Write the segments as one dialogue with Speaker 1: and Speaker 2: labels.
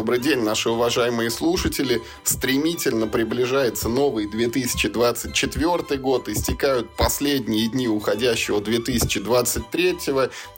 Speaker 1: Добрый день, наши уважаемые слушатели. Стремительно приближается новый 2024 год, истекают последние дни уходящего 2023,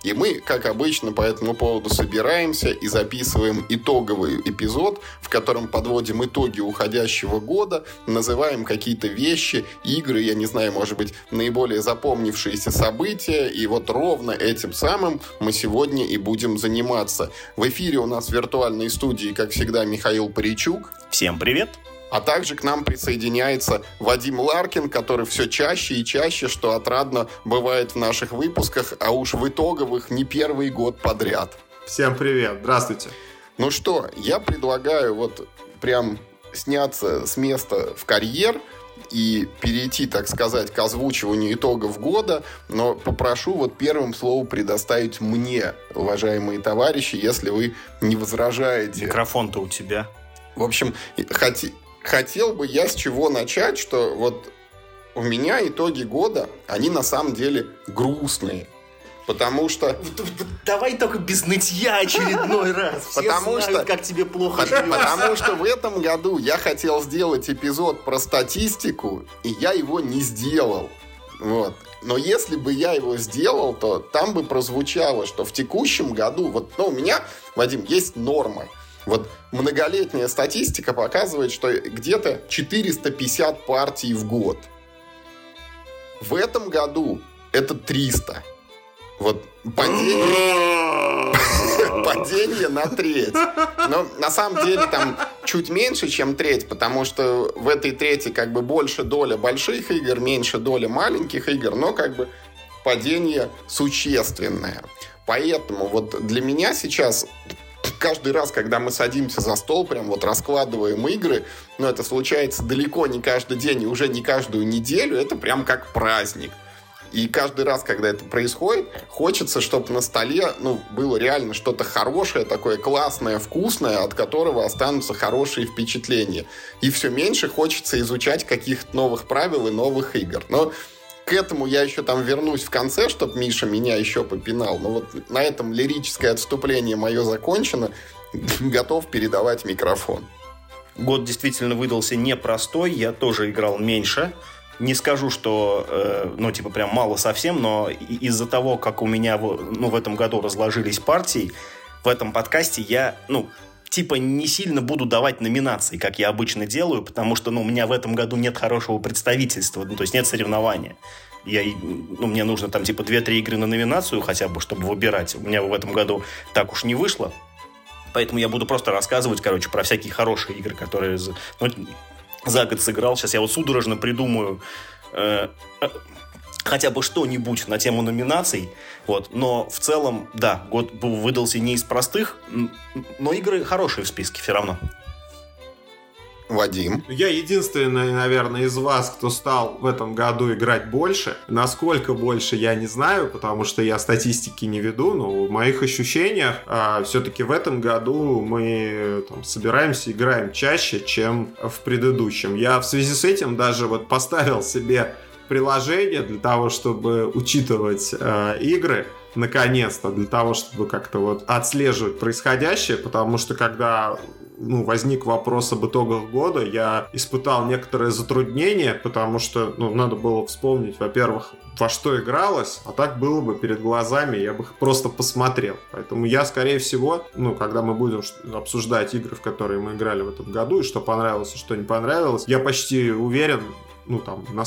Speaker 1: и мы, как обычно, по этому поводу собираемся и записываем итоговый эпизод, в котором подводим итоги уходящего года, называем какие-то вещи, игры, я не знаю, может быть, наиболее запомнившиеся события, и вот ровно этим самым мы сегодня и будем заниматься. В эфире у нас в виртуальной студии, как всегда, Михаил Паричук.
Speaker 2: Всем привет!
Speaker 1: А также к нам присоединяется Вадим Ларкин, который все чаще и чаще, что отрадно бывает в наших выпусках, а уж в итоговых не первый год подряд.
Speaker 3: Всем привет, здравствуйте.
Speaker 1: Ну что, я предлагаю вот прям сняться с места в карьер – и перейти, так сказать, к озвучиванию итогов года, но попрошу вот первым словом предоставить мне, уважаемые товарищи, если вы не возражаете.
Speaker 2: Микрофон-то у тебя.
Speaker 1: В общем, хоти, хотел бы я с чего начать, что вот у меня итоги года, они на самом деле грустные. Потому что...
Speaker 2: Давай только без нытья очередной раз.
Speaker 1: Все потому знают, что...
Speaker 2: как тебе плохо
Speaker 1: Потому что в этом году я хотел сделать эпизод про статистику, и я его не сделал. Вот. Но если бы я его сделал, то там бы прозвучало, что в текущем году, вот, ну, у меня, Вадим, есть норма. Вот многолетняя статистика показывает, что где-то 450 партий в год. В этом году это 300. Вот падение, падение на треть. Но на самом деле там чуть меньше, чем треть, потому что в этой трети как бы больше доля больших игр, меньше доля маленьких игр, но как бы падение существенное. Поэтому вот для меня сейчас каждый раз, когда мы садимся за стол, прям вот раскладываем игры, но это случается далеко не каждый день и уже не каждую неделю, это прям как праздник. И каждый раз, когда это происходит, хочется, чтобы на столе ну, было реально что-то хорошее, такое классное, вкусное, от которого останутся хорошие впечатления. И все меньше хочется изучать каких-то новых правил и новых игр. Но к этому я еще там вернусь в конце, чтобы Миша меня еще попинал. Но вот на этом лирическое отступление мое закончено. Готов передавать микрофон.
Speaker 2: Год действительно выдался непростой. Я тоже играл меньше. Не скажу, что, э, ну, типа, прям мало совсем, но из-за того, как у меня, ну, в этом году разложились партии, в этом подкасте я, ну, типа не сильно буду давать номинации, как я обычно делаю, потому что, ну, у меня в этом году нет хорошего представительства, ну, то есть нет соревнования. Я, ну, мне нужно там типа 2-3 игры на номинацию хотя бы, чтобы выбирать. У меня в этом году так уж не вышло. Поэтому я буду просто рассказывать, короче, про всякие хорошие игры, которые ну, за год сыграл. Сейчас я вот судорожно придумаю э, э, хотя бы что-нибудь на тему номинаций. Вот. Но в целом, да, год выдался не из простых, но игры хорошие в списке все равно.
Speaker 1: Вадим.
Speaker 3: Я единственный, наверное, из вас, кто стал в этом году играть больше. Насколько больше, я не знаю, потому что я статистики не веду, но в моих ощущениях а, все-таки в этом году мы там, собираемся, играем чаще, чем в предыдущем. Я в связи с этим даже вот поставил себе приложение для того, чтобы учитывать э, игры наконец-то, для того, чтобы как-то вот отслеживать происходящее, потому что когда ну, возник вопрос об итогах года, я испытал некоторые затруднения, потому что ну, надо было вспомнить, во-первых, во что игралось, а так было бы перед глазами, я бы их просто посмотрел. Поэтому я, скорее всего, ну, когда мы будем обсуждать игры, в которые мы играли в этом году, и что понравилось, и что не понравилось, я почти уверен, ну, там, на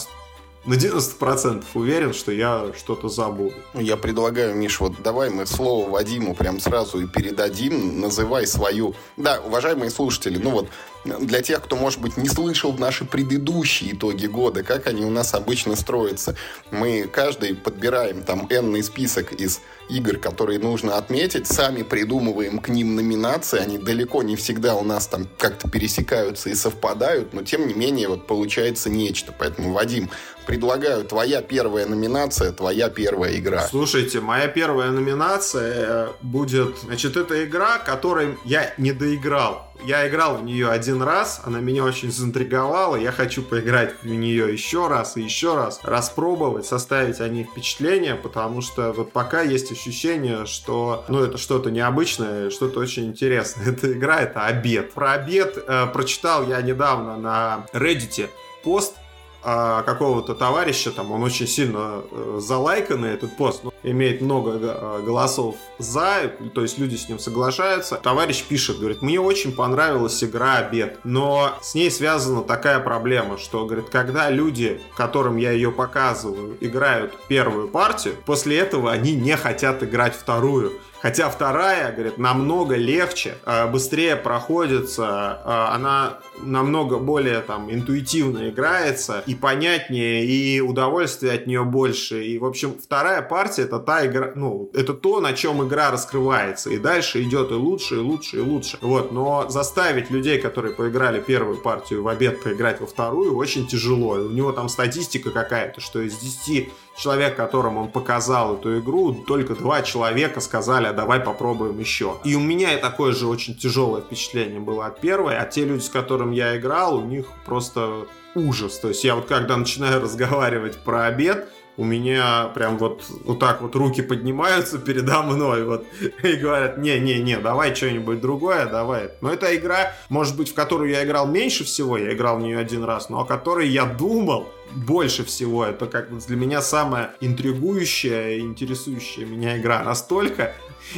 Speaker 3: на 90% уверен, что я что-то забуду.
Speaker 1: Я предлагаю, Миш, вот давай мы слово Вадиму прям сразу и передадим. Называй свою... Да, уважаемые слушатели, ну вот для тех, кто, может быть, не слышал наши предыдущие итоги года, как они у нас обычно строятся. Мы каждый подбираем там энный список из игр, которые нужно отметить, сами придумываем к ним номинации, они далеко не всегда у нас там как-то пересекаются и совпадают, но тем не менее вот получается нечто. Поэтому, Вадим, предлагаю, твоя первая номинация, твоя первая игра.
Speaker 3: Слушайте, моя первая номинация э, будет, значит, это игра, которой я не доиграл я играл в нее один раз, она меня очень заинтриговала, я хочу поиграть в нее еще раз и еще раз, распробовать, составить о ней впечатление, потому что вот пока есть ощущение, что, ну, это что-то необычное, что-то очень интересное. Эта игра — это обед. Про обед э, прочитал я недавно на Reddit пост, а, какого-то товарища, там он очень сильно э, залайканный этот пост, ну, имеет много э, голосов за, то есть люди с ним соглашаются. Товарищ пишет, говорит, мне очень понравилась игра «Обед», но с ней связана такая проблема, что, говорит, когда люди, которым я ее показываю, играют первую партию, после этого они не хотят играть вторую. Хотя вторая, говорит, намного легче, э, быстрее проходится, э, она намного более там интуитивно играется и понятнее, и удовольствие от нее больше. И, в общем, вторая партия это та игра, ну, это то, на чем игра раскрывается. И дальше идет и лучше, и лучше, и лучше. Вот, но заставить людей, которые поиграли первую партию в обед, поиграть во вторую, очень тяжело. И у него там статистика какая-то, что из 10 человек, которым он показал эту игру, только два человека сказали, а давай попробуем еще. И у меня и такое же очень тяжелое впечатление было от первой, а те люди, с которыми я играл, у них просто ужас. То есть я вот когда начинаю разговаривать про обед, у меня прям вот, вот так вот руки поднимаются передо мной вот, и говорят, не-не-не, давай что-нибудь другое, давай. Но эта игра, может быть, в которую я играл меньше всего, я играл в нее один раз, но о которой я думал, больше всего. Это как для меня самая интригующая интересующая меня игра. Настолько,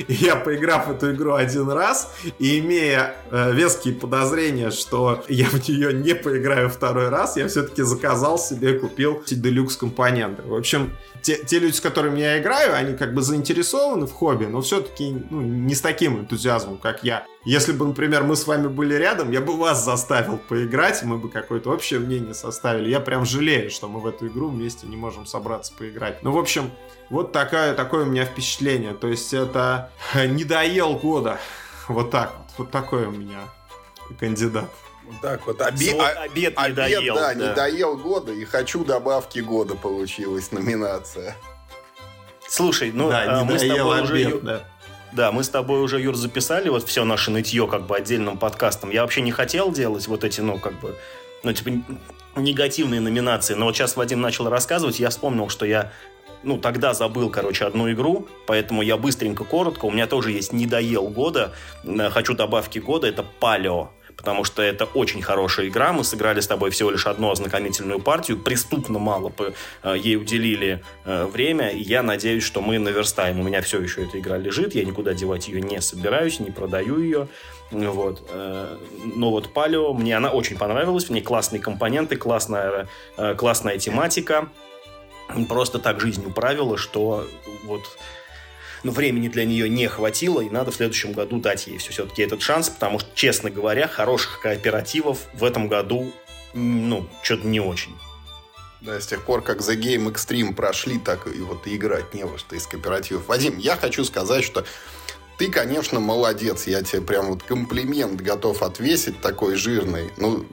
Speaker 3: я, поиграв в эту игру один раз и имея э, веские подозрения, что я в нее не поиграю второй раз, я все-таки заказал себе, купил делюкс компоненты. В общем, те, те люди, с которыми я играю, они как бы заинтересованы в хобби, но все-таки ну, не с таким энтузиазмом, как я. Если бы, например, мы с вами были рядом, я бы вас заставил поиграть, мы бы какое-то общее мнение составили. Я прям жалею, что мы в эту игру вместе не можем собраться поиграть. Ну, в общем, вот такая, такое у меня впечатление. То есть это не доел года. Вот так вот. Вот такой у меня кандидат.
Speaker 1: Вот так вот. Обе... вот обед, обед не доел. Да, да, не доел года. И хочу добавки года получилась номинация.
Speaker 2: Слушай, ну да, а, мы с тобой обед, уже... Да. Да, мы с тобой уже, Юр, записали вот все наше нытье как бы отдельным подкастом. Я вообще не хотел делать вот эти, ну, как бы, ну, типа, негативные номинации. Но вот сейчас Вадим начал рассказывать, я вспомнил, что я ну, тогда забыл, короче, одну игру, поэтому я быстренько, коротко. У меня тоже есть «Недоел года», э, «Хочу добавки года», это «Палео» потому что это очень хорошая игра. Мы сыграли с тобой всего лишь одну ознакомительную партию, преступно мало э, ей уделили э, время, и я надеюсь, что мы наверстаем. У меня все еще эта игра лежит, я никуда девать ее не собираюсь, не продаю ее. Вот. Э, но вот Палео, мне она очень понравилась, в ней классные компоненты, классная, классная тематика. Просто так жизнь управила, что вот но времени для нее не хватило, и надо в следующем году дать ей все-таки этот шанс, потому что, честно говоря, хороших кооперативов в этом году, ну, что-то не очень.
Speaker 1: Да, с тех пор, как The Game Extreme прошли, так и вот и играть не во что из кооперативов. Вадим, я хочу сказать, что ты, конечно, молодец. Я тебе прям вот комплимент готов отвесить такой жирный. Ну,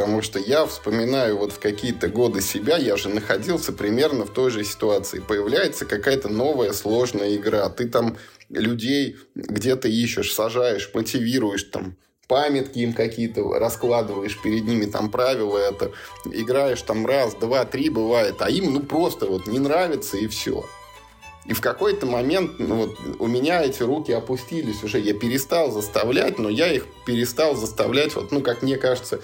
Speaker 1: Потому что я вспоминаю вот в какие-то годы себя, я же находился примерно в той же ситуации. Появляется какая-то новая сложная игра. Ты там людей где-то ищешь, сажаешь, мотивируешь там, памятки им какие-то раскладываешь перед ними, там правила это, играешь там раз, два, три бывает, а им ну просто вот не нравится и все. И в какой-то момент ну, вот, у меня эти руки опустились уже. Я перестал заставлять, но я их перестал заставлять, вот, ну, как мне кажется,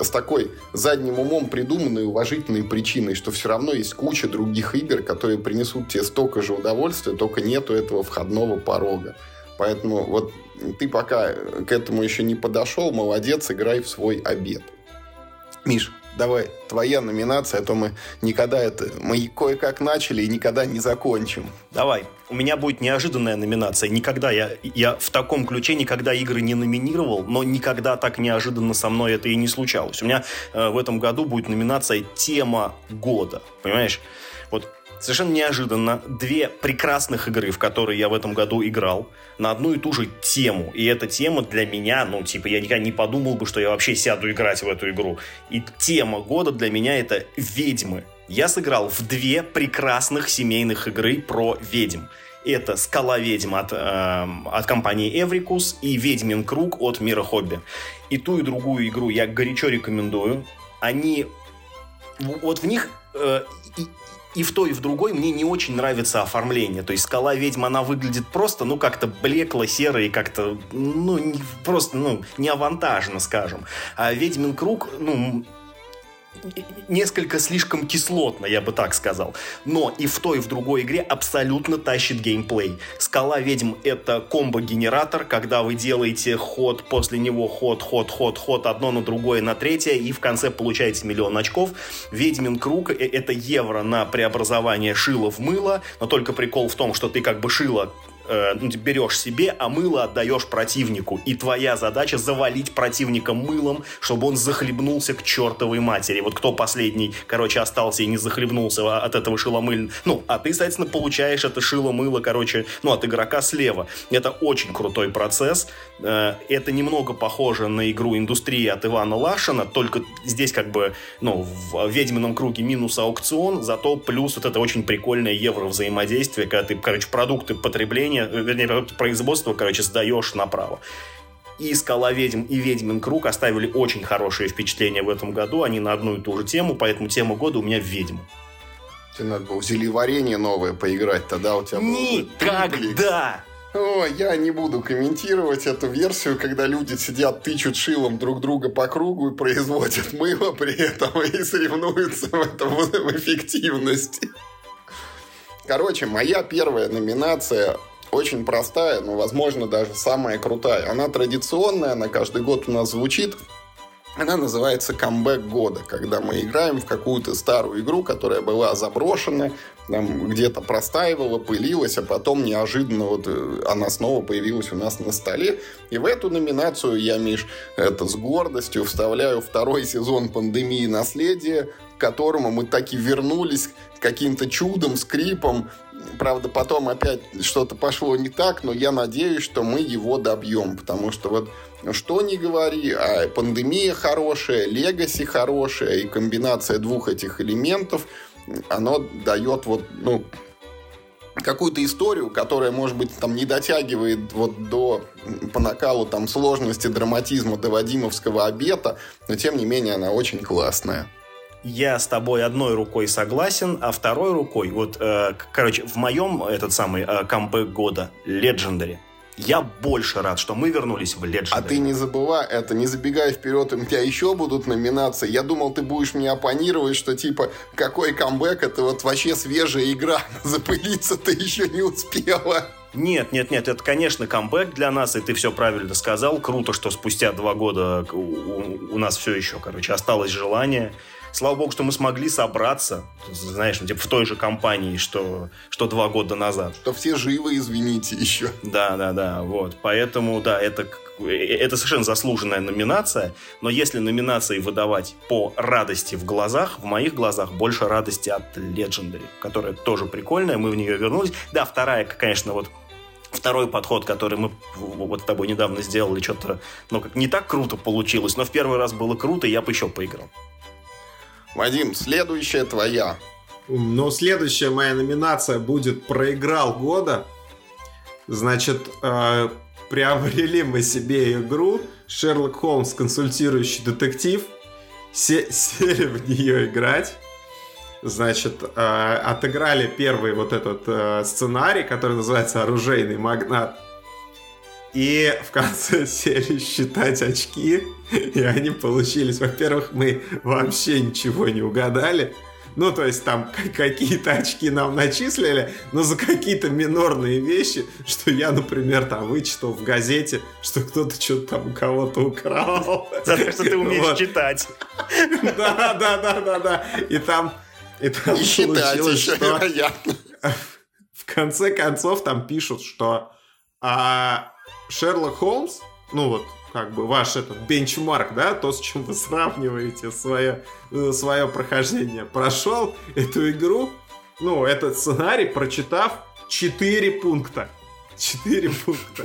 Speaker 1: с такой задним умом придуманной уважительной причиной, что все равно есть куча других игр, которые принесут тебе столько же удовольствия, только нету этого входного порога. Поэтому вот ты пока к этому еще не подошел, молодец, играй в свой обед. Миш, давай, твоя номинация, а то мы никогда это... Мы кое-как начали и никогда не закончим.
Speaker 2: Давай. У меня будет неожиданная номинация. Никогда я, я в таком ключе никогда игры не номинировал, но никогда так неожиданно со мной это и не случалось. У меня э, в этом году будет номинация «Тема года». Понимаешь? Совершенно неожиданно две прекрасных игры, в которые я в этом году играл, на одну и ту же тему. И эта тема для меня, ну, типа, я никогда не подумал бы, что я вообще сяду играть в эту игру. И тема года для меня это «Ведьмы». Я сыграл в две прекрасных семейных игры про ведьм. Это «Скала ведьм» от, э, от компании Эврикус и «Ведьмин круг» от Мира Хобби. И ту, и другую игру я горячо рекомендую. Они... Вот в них э, и в той, и в другой мне не очень нравится оформление. То есть скала ведьма, она выглядит просто, ну, как-то блекло, серо и как-то, ну, не, просто, ну, не авантажно, скажем. А ведьмин круг, ну, несколько слишком кислотно, я бы так сказал. Но и в той, и в другой игре абсолютно тащит геймплей. Скала ведьм — это комбо-генератор, когда вы делаете ход, после него ход, ход, ход, ход, одно на другое, на третье, и в конце получаете миллион очков. Ведьмин круг — э, это евро на преобразование шила в мыло, но только прикол в том, что ты как бы шило э, ну, берешь себе, а мыло отдаешь противнику. И твоя задача завалить противника мылом, чтобы он захлебнулся к чертовой матери. Вот кто последний, короче, остался и не захлебнулся от этого шиломыльного. Ну, а ты, соответственно, получаешь это шило-мыло, короче, ну, от игрока слева. Это очень крутой процесс. Э, это немного похоже на игру индустрии от Ивана Лашина, только здесь как бы, ну, в ведьмином круге минус аукцион, зато плюс вот это очень прикольное евро взаимодействие, когда ты, короче, продукты потребления э, вернее, производство, короче, сдаешь направо. И «Скала ведьм» и «Ведьмин круг» оставили очень хорошие впечатления в этом году. Они на одну и ту же тему, поэтому тема года у меня «Ведьм».
Speaker 1: Тебе надо было в варенье новое поиграть, тогда у тебя
Speaker 2: Никогда!
Speaker 1: О, я не буду комментировать эту версию, когда люди сидят, тычут шилом друг друга по кругу и производят мыло при этом и соревнуются в этом в эффективности. Короче, моя первая номинация очень простая, но, возможно, даже самая крутая. Она традиционная, она каждый год у нас звучит. Она называется «Камбэк года», когда мы играем в какую-то старую игру, которая была заброшена, там где-то простаивала, пылилась, а потом неожиданно вот э, она снова появилась у нас на столе. И в эту номинацию я, Миш, это с гордостью вставляю второй сезон «Пандемии наследия», к которому мы таки вернулись каким-то чудом, скрипом, Правда, потом опять что-то пошло не так, но я надеюсь, что мы его добьем, потому что вот что не говори, а пандемия хорошая, легаси хорошая, и комбинация двух этих элементов, оно дает вот, ну, какую-то историю, которая, может быть, там не дотягивает вот до по накалу там сложности драматизма до Вадимовского обета, но тем не менее она очень классная
Speaker 2: я с тобой одной рукой согласен, а второй рукой, вот, э, короче, в моем этот самый э, камбэк года, Legendary, я больше рад, что мы вернулись в Legendary.
Speaker 1: А ты не забывай, это не забегай вперед, у меня еще будут номинации. Я думал, ты будешь мне оппонировать, что типа, какой камбэк, это вот вообще свежая игра. Запылиться ты еще не успела.
Speaker 2: Нет, нет, нет, это, конечно, камбэк для нас, и ты все правильно сказал. Круто, что спустя два года у, у нас все еще, короче, осталось желание слава богу, что мы смогли собраться, знаешь, ну, типа в той же компании, что, что два года назад.
Speaker 1: Что все живы, извините, еще.
Speaker 2: Да, да, да, вот. Поэтому, да, это, это совершенно заслуженная номинация, но если номинации выдавать по радости в глазах, в моих глазах больше радости от Legendary, которая тоже прикольная, мы в нее вернулись. Да, вторая, конечно, вот второй подход, который мы вот с тобой недавно сделали, что-то, ну, как не так круто получилось, но в первый раз было круто, и я бы еще поиграл.
Speaker 1: Вадим, следующая твоя.
Speaker 3: Ну, следующая моя номинация будет «Проиграл года». Значит, э, приобрели мы себе игру «Шерлок Холмс. Консультирующий детектив». Се сели в нее играть. Значит, э, отыграли первый вот этот э, сценарий, который называется «Оружейный магнат». И в конце серии считать очки, и они получились. Во-первых, мы вообще ничего не угадали. Ну, то есть там какие-то очки нам начислили, но за какие-то минорные вещи, что я, например, там вычитал в газете, что кто-то что-то там у кого-то украл.
Speaker 2: За то, что ты умеешь вот. читать.
Speaker 3: Да, да, да, да, да. И там,
Speaker 1: и там и считать еще, что вероятно.
Speaker 3: В конце концов там пишут, что а, Шерлок Холмс, ну вот, как бы ваш этот бенчмарк, да, то, с чем вы сравниваете свое, э, свое прохождение, прошел эту игру, ну, этот сценарий, прочитав 4 пункта. 4 пункта.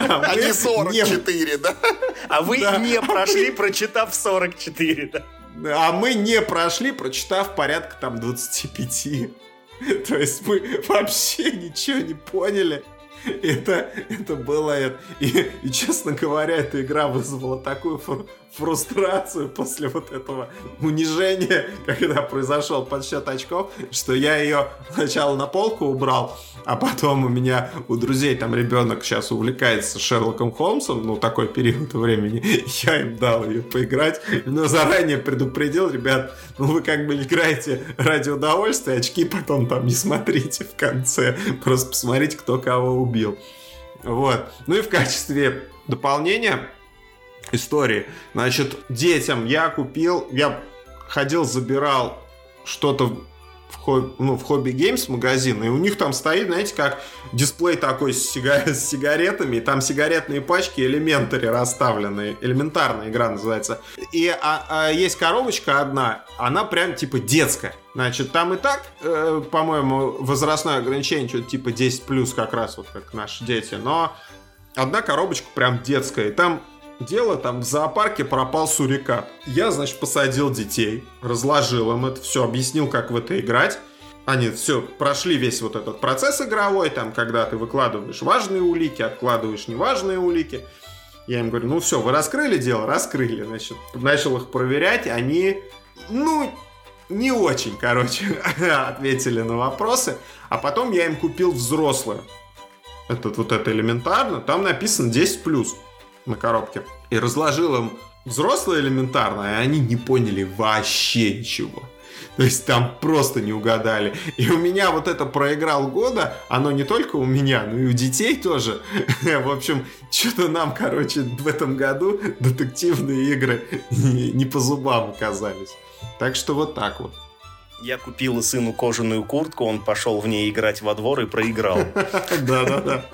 Speaker 1: А не 44, да?
Speaker 2: А вы не прошли, прочитав 44, да?
Speaker 3: А мы не прошли, прочитав порядка там 25. То есть мы вообще ничего не поняли. Это, это было. И, и, честно говоря, эта игра вызвала такую фрустрацию после вот этого унижения, когда произошел подсчет очков, что я ее сначала на полку убрал, а потом у меня у друзей там ребенок сейчас увлекается Шерлоком Холмсом, ну такой период времени, я им дал ее поиграть, но заранее предупредил, ребят, ну вы как бы играете ради удовольствия, очки потом там не смотрите в конце, просто посмотрите, кто кого убил. Вот. Ну и в качестве дополнения истории. Значит, детям я купил, я ходил, забирал что-то в, хобби, ну, в Хобби Геймс магазин, и у них там стоит, знаете, как дисплей такой с, сига с сигаретами, и там сигаретные пачки, элементари расставленные, элементарная игра называется. И а, а есть коробочка одна, она прям типа детская. Значит, там и так, э, по-моему, возрастное ограничение, что-то типа 10 плюс как раз, вот как наши дети, но одна коробочка прям детская, и там Дело там в зоопарке пропал сурикат. Я, значит, посадил детей, разложил им это все, объяснил, как в это играть. Они все прошли весь вот этот процесс игровой, там, когда ты выкладываешь важные улики, откладываешь неважные улики. Я им говорю, ну все, вы раскрыли дело? Раскрыли. Значит, начал их проверять, они, ну, не очень, короче, ответили на вопросы. А потом я им купил взрослое. Этот вот это элементарно. Там написано 10+ на коробке. И разложил им взрослое элементарно, и они не поняли вообще ничего. То есть там просто не угадали. И у меня вот это проиграл года, оно не только у меня, но и у детей тоже. В общем, что-то нам, короче, в этом году детективные игры не по зубам оказались. Так что вот так вот.
Speaker 2: Я купила сыну кожаную куртку, он пошел в ней играть во двор и проиграл.
Speaker 3: Да-да-да.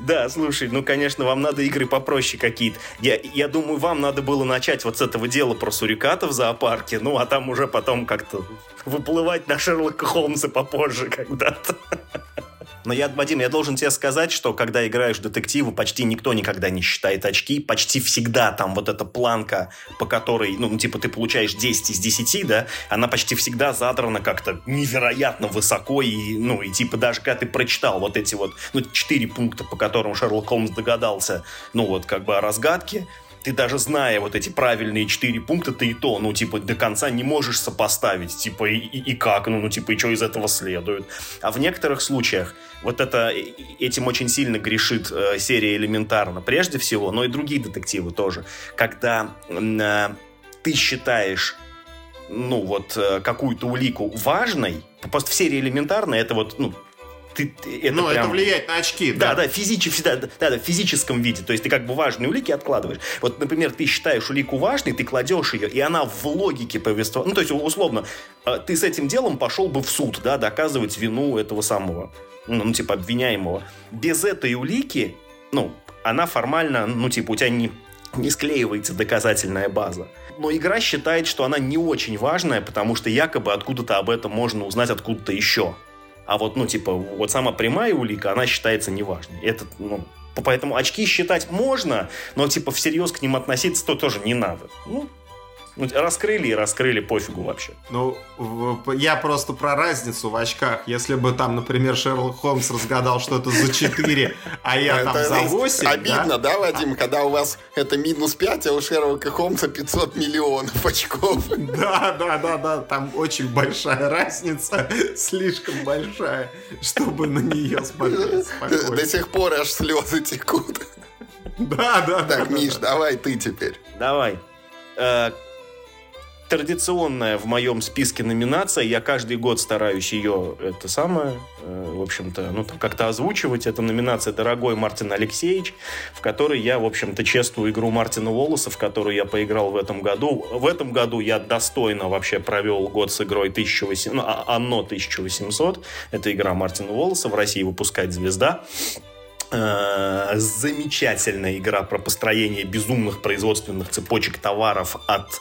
Speaker 2: Да, слушай, ну, конечно, вам надо игры попроще какие-то. Я, я думаю, вам надо было начать вот с этого дела про суриката в зоопарке, ну, а там уже потом как-то выплывать на Шерлока Холмса попозже когда-то. Но я, Вадим, я должен тебе сказать, что когда играешь в детективы, почти никто никогда не считает очки. Почти всегда там вот эта планка, по которой, ну, типа, ты получаешь 10 из 10, да, она почти всегда задрана как-то невероятно высоко. И, ну, и типа даже когда ты прочитал вот эти вот, ну, 4 пункта, по которым Шерлок Холмс догадался, ну, вот как бы о разгадке, ты даже зная вот эти правильные четыре пункта, ты и то, ну, типа, до конца не можешь сопоставить, типа, и, и, как, ну, ну, типа, и что из этого следует. А в некоторых случаях вот это, этим очень сильно грешит э, серия элементарно, прежде всего, но и другие детективы тоже. Когда э, ты считаешь ну, вот, э, какую-то улику важной, просто в серии элементарно это вот, ну,
Speaker 3: ты, это ну, прям... это влияет на очки,
Speaker 2: да? Да, да, физически, да, да, да, в физическом виде. То есть ты как бы важные улики откладываешь. Вот, например, ты считаешь улику важной, ты кладешь ее, и она в логике повествования. Ну, то есть, условно, э, ты с этим делом пошел бы в суд, да, доказывать вину этого самого, ну, ну типа, обвиняемого. Без этой улики, ну, она формально, ну, типа, у тебя не, не склеивается доказательная база. Но игра считает, что она не очень важная, потому что якобы откуда-то об этом можно узнать откуда-то еще. А вот, ну, типа, вот сама прямая улика, она считается неважной. Это, ну, поэтому очки считать можно, но, типа, всерьез к ним относиться то тоже не надо. Ну, ну, раскрыли и раскрыли, пофигу вообще.
Speaker 3: Ну, я просто про разницу в очках. Если бы там, например, Шерлок Холмс разгадал что-то за 4, а я там за 8,
Speaker 1: Обидно, да, Вадим, когда у вас это минус 5, а у Шерлока Холмса 500 миллионов очков.
Speaker 3: Да, да, да, да, там очень большая разница, слишком большая, чтобы на нее смотреть спокойно.
Speaker 1: До сих пор аж слезы текут.
Speaker 3: Да, да,
Speaker 1: да. Так, Миш, давай ты теперь.
Speaker 2: Давай э, традиционная в моем списке номинация. Я каждый год стараюсь ее, это самое, э, в общем-то, ну, как-то озвучивать. Это номинация «Дорогой Мартин Алексеевич», в которой я, в общем-то, чествую игру Мартина Волоса, в которую я поиграл в этом году. В этом году я достойно вообще провел год с игрой 1800, ну, а, «Оно 1800». Это игра Мартина Волоса, в России выпускает «Звезда». Э, замечательная игра про построение безумных производственных цепочек товаров от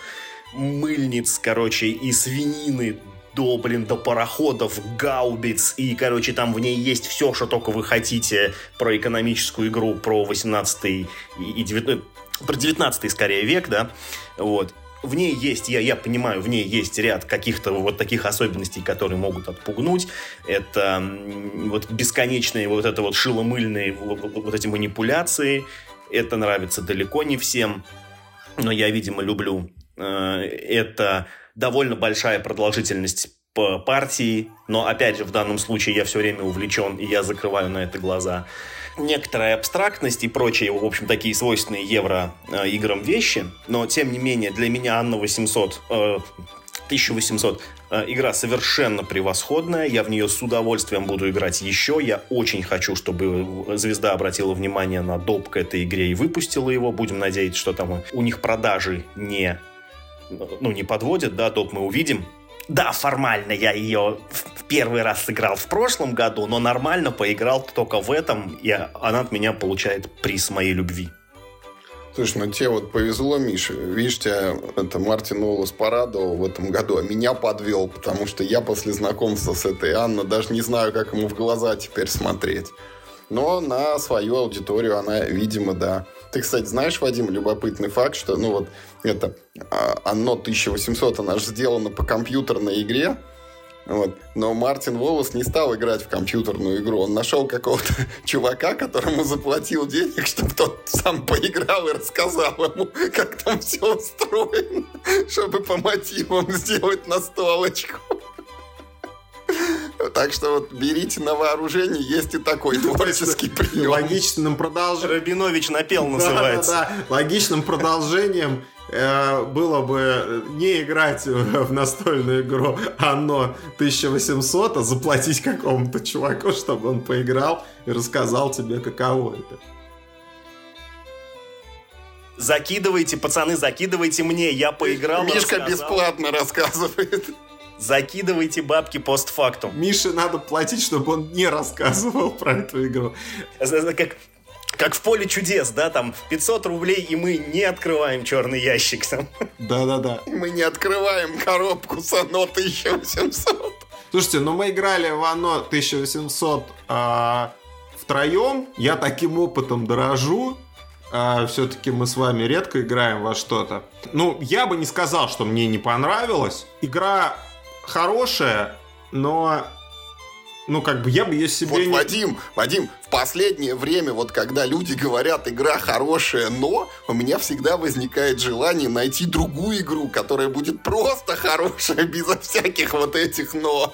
Speaker 2: мыльниц, короче, и свинины до, блин, до пароходов, гаубиц, и, короче, там в ней есть все, что только вы хотите про экономическую игру, про 18 и 19 про 19 скорее век, да, вот. в ней есть, я, я понимаю, в ней есть ряд каких-то вот таких особенностей, которые могут отпугнуть. Это вот бесконечные вот это вот шиломыльные вот, вот эти манипуляции. Это нравится далеко не всем, но я, видимо, люблю. Э, это довольно большая продолжительность по партии, но, опять же, в данном случае я все время увлечен, и я закрываю на это глаза. Некоторая абстрактность и прочие, в общем, такие свойственные евро э, играм вещи, но, тем не менее, для меня Анна 800, э, 1800 э, игра совершенно превосходная, я в нее с удовольствием буду играть еще, я очень хочу, чтобы Звезда обратила внимание на доп. к этой игре и выпустила его, будем надеяться, что там у них продажи не, ну, не подводят, да, доп мы увидим, да, формально я ее в первый раз сыграл в прошлом году, но нормально поиграл только в этом, и она от меня получает приз моей любви.
Speaker 1: Слушай, ну тебе вот повезло, Миша. Видишь, тебя это Мартин Уоллес порадовал в этом году, а меня подвел, потому что я после знакомства с этой Анной даже не знаю, как ему в глаза теперь смотреть. Но на свою аудиторию она, видимо, да. Ты, кстати, знаешь, Вадим, любопытный факт, что, ну вот, это а, оно 1800, она же сделана по компьютерной игре, вот. Но Мартин Волос не стал играть в компьютерную игру. Он нашел какого-то чувака, которому заплатил денег, чтобы тот сам поиграл и рассказал ему, как там все устроено, чтобы по мотивам сделать настолочку. Так что вот берите на вооружение, есть и такой творческий прием.
Speaker 3: Логичным продолжением...
Speaker 2: Рабинович напел называется.
Speaker 3: Да, да, да. Логичным продолжением э, было бы не играть в настольную игру Анно 1800, а заплатить какому-то чуваку, чтобы он поиграл и рассказал тебе, каково это.
Speaker 2: Закидывайте, пацаны, закидывайте мне, я поиграл.
Speaker 1: Мишка рассказал. бесплатно рассказывает.
Speaker 2: Закидывайте бабки постфактум.
Speaker 3: Мише надо платить, чтобы он не рассказывал про эту игру.
Speaker 2: Как, как в поле чудес, да, там 500 рублей, и мы не открываем черный ящик там.
Speaker 3: Да-да-да.
Speaker 1: Мы не открываем коробку с ОНО 1800.
Speaker 3: Слушайте, ну мы играли в ОНО 1800 а, втроем. Я таким опытом дорожу. А, все-таки мы с вами редко играем во что-то. Ну, я бы не сказал, что мне не понравилось. Игра хорошая, но ну, как бы я бы ее себе
Speaker 1: вот,
Speaker 3: не...
Speaker 1: Вадим, Вадим, в последнее время, вот когда люди говорят, игра хорошая, но у меня всегда возникает желание найти другую игру, которая будет просто хорошая, безо всяких вот этих но.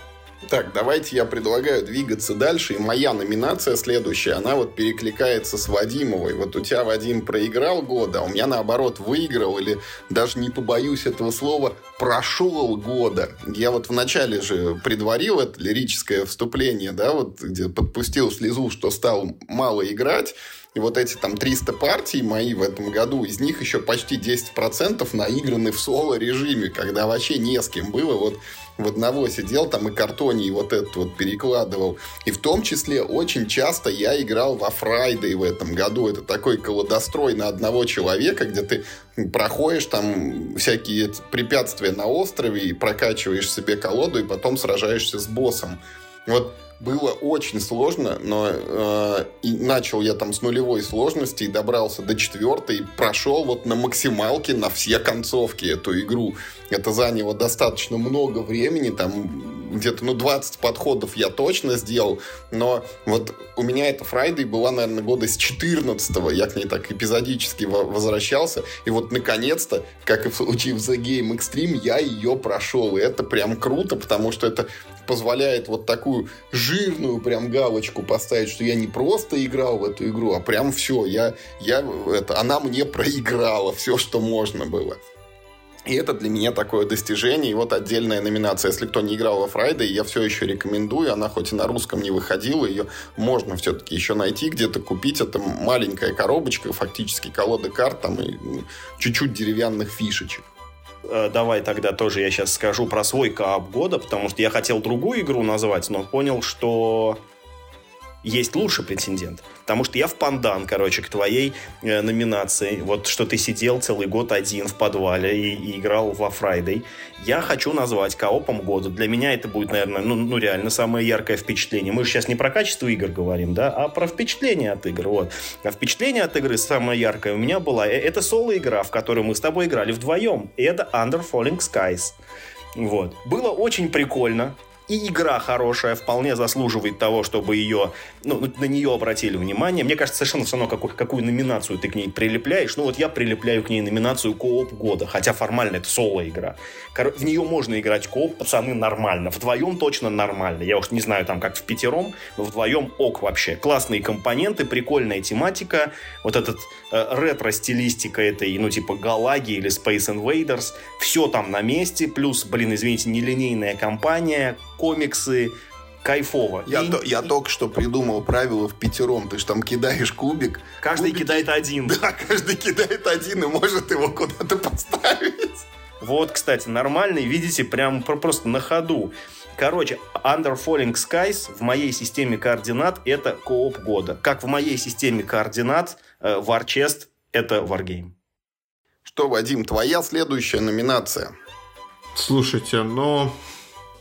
Speaker 1: Так, давайте я предлагаю двигаться дальше. И моя номинация следующая, она вот перекликается с Вадимовой. Вот у тебя, Вадим, проиграл года, а у меня, наоборот, выиграл, или даже не побоюсь этого слова, прошел года. Я вот вначале же предварил это лирическое вступление, да, вот где подпустил слезу, что стал мало играть. И вот эти там 300 партий мои в этом году, из них еще почти 10% наиграны в соло-режиме, когда вообще не с кем было. Вот в одного сидел там и картоне и вот этот вот перекладывал. И в том числе очень часто я играл во Фрайдей в этом году. Это такой колодострой на одного человека, где ты проходишь там всякие препятствия на острове и прокачиваешь себе колоду и потом сражаешься с боссом. Вот было очень сложно, но э, и начал я там с нулевой сложности и добрался до четвертой, и прошел вот на максималке на все концовки эту игру. Это заняло достаточно много времени, там где-то, ну, 20 подходов я точно сделал, но вот у меня эта Фрайдей была, наверное, года с 14 -го. я к ней так эпизодически возвращался, и вот наконец-то, как и в случае в The Game Extreme, я ее прошел, и это прям круто, потому что это позволяет вот такую жирную прям галочку поставить, что я не просто играл в эту игру, а прям все, я, я, это, она мне проиграла все, что можно было. И это для меня такое достижение. И вот отдельная номинация. Если кто не играл во Friday, я все еще рекомендую. Она хоть и на русском не выходила, ее можно все-таки еще найти, где-то купить. Это маленькая коробочка, фактически колода карт там и чуть-чуть деревянных фишечек.
Speaker 2: Э, давай тогда тоже я сейчас скажу про свой кооп года, потому что я хотел другую игру назвать, но понял, что есть лучший претендент. Потому что я в пандан, короче, к твоей э, номинации. Вот что ты сидел целый год один в подвале и, и играл во Friday. Я хочу назвать коопом года. Для меня это будет, наверное, ну, ну реально самое яркое впечатление. Мы же сейчас не про качество игр говорим, да, а про впечатление от игр. Вот. А впечатление от игры самое яркое у меня было. Э, это соло-игра, в которую мы с тобой играли вдвоем. И это Under Falling Skies. Вот. Было очень прикольно и игра хорошая, вполне заслуживает того, чтобы ее, ну, на нее обратили внимание. Мне кажется, совершенно все равно, какую, какую номинацию ты к ней прилепляешь. Ну, вот я прилепляю к ней номинацию кооп года, хотя формально это соло-игра. В нее можно играть кооп, пацаны, нормально. Вдвоем точно нормально. Я уж не знаю, там, как в пятером, но вдвоем ок вообще. Классные компоненты, прикольная тематика, вот этот э, ретро-стилистика этой, ну, типа Галаги или Space Invaders, все там на месте, плюс, блин, извините, нелинейная компания, комиксы, кайфово.
Speaker 1: Я, и, то, я и... только что придумал правило в пятером. Ты же там кидаешь кубик.
Speaker 2: Каждый кубики... кидает один.
Speaker 1: Да, каждый кидает один и может его куда-то поставить.
Speaker 2: Вот, кстати, нормальный, видите, прям просто на ходу. Короче, Under Falling Skies в моей системе координат это кооп года. Как в моей системе координат э, Warchest это Wargame.
Speaker 1: Что, Вадим, твоя следующая номинация?
Speaker 3: Слушайте, ну,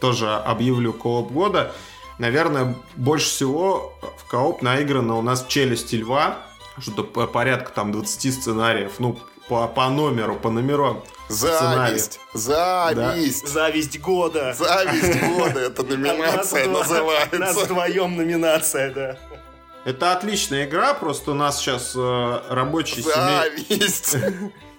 Speaker 3: тоже объявлю кооп года. Наверное, больше всего в кооп наиграно у нас «Челюсти льва», что-то порядка там 20 сценариев, ну, по, по номеру, по номерам.
Speaker 1: Зависть, зависть.
Speaker 2: Да. Зависть года.
Speaker 1: Зависть года, это номинация называется.
Speaker 2: Нас вдвоем номинация, да.
Speaker 3: Это отличная игра, просто у нас сейчас э, рабочие
Speaker 1: Зависть.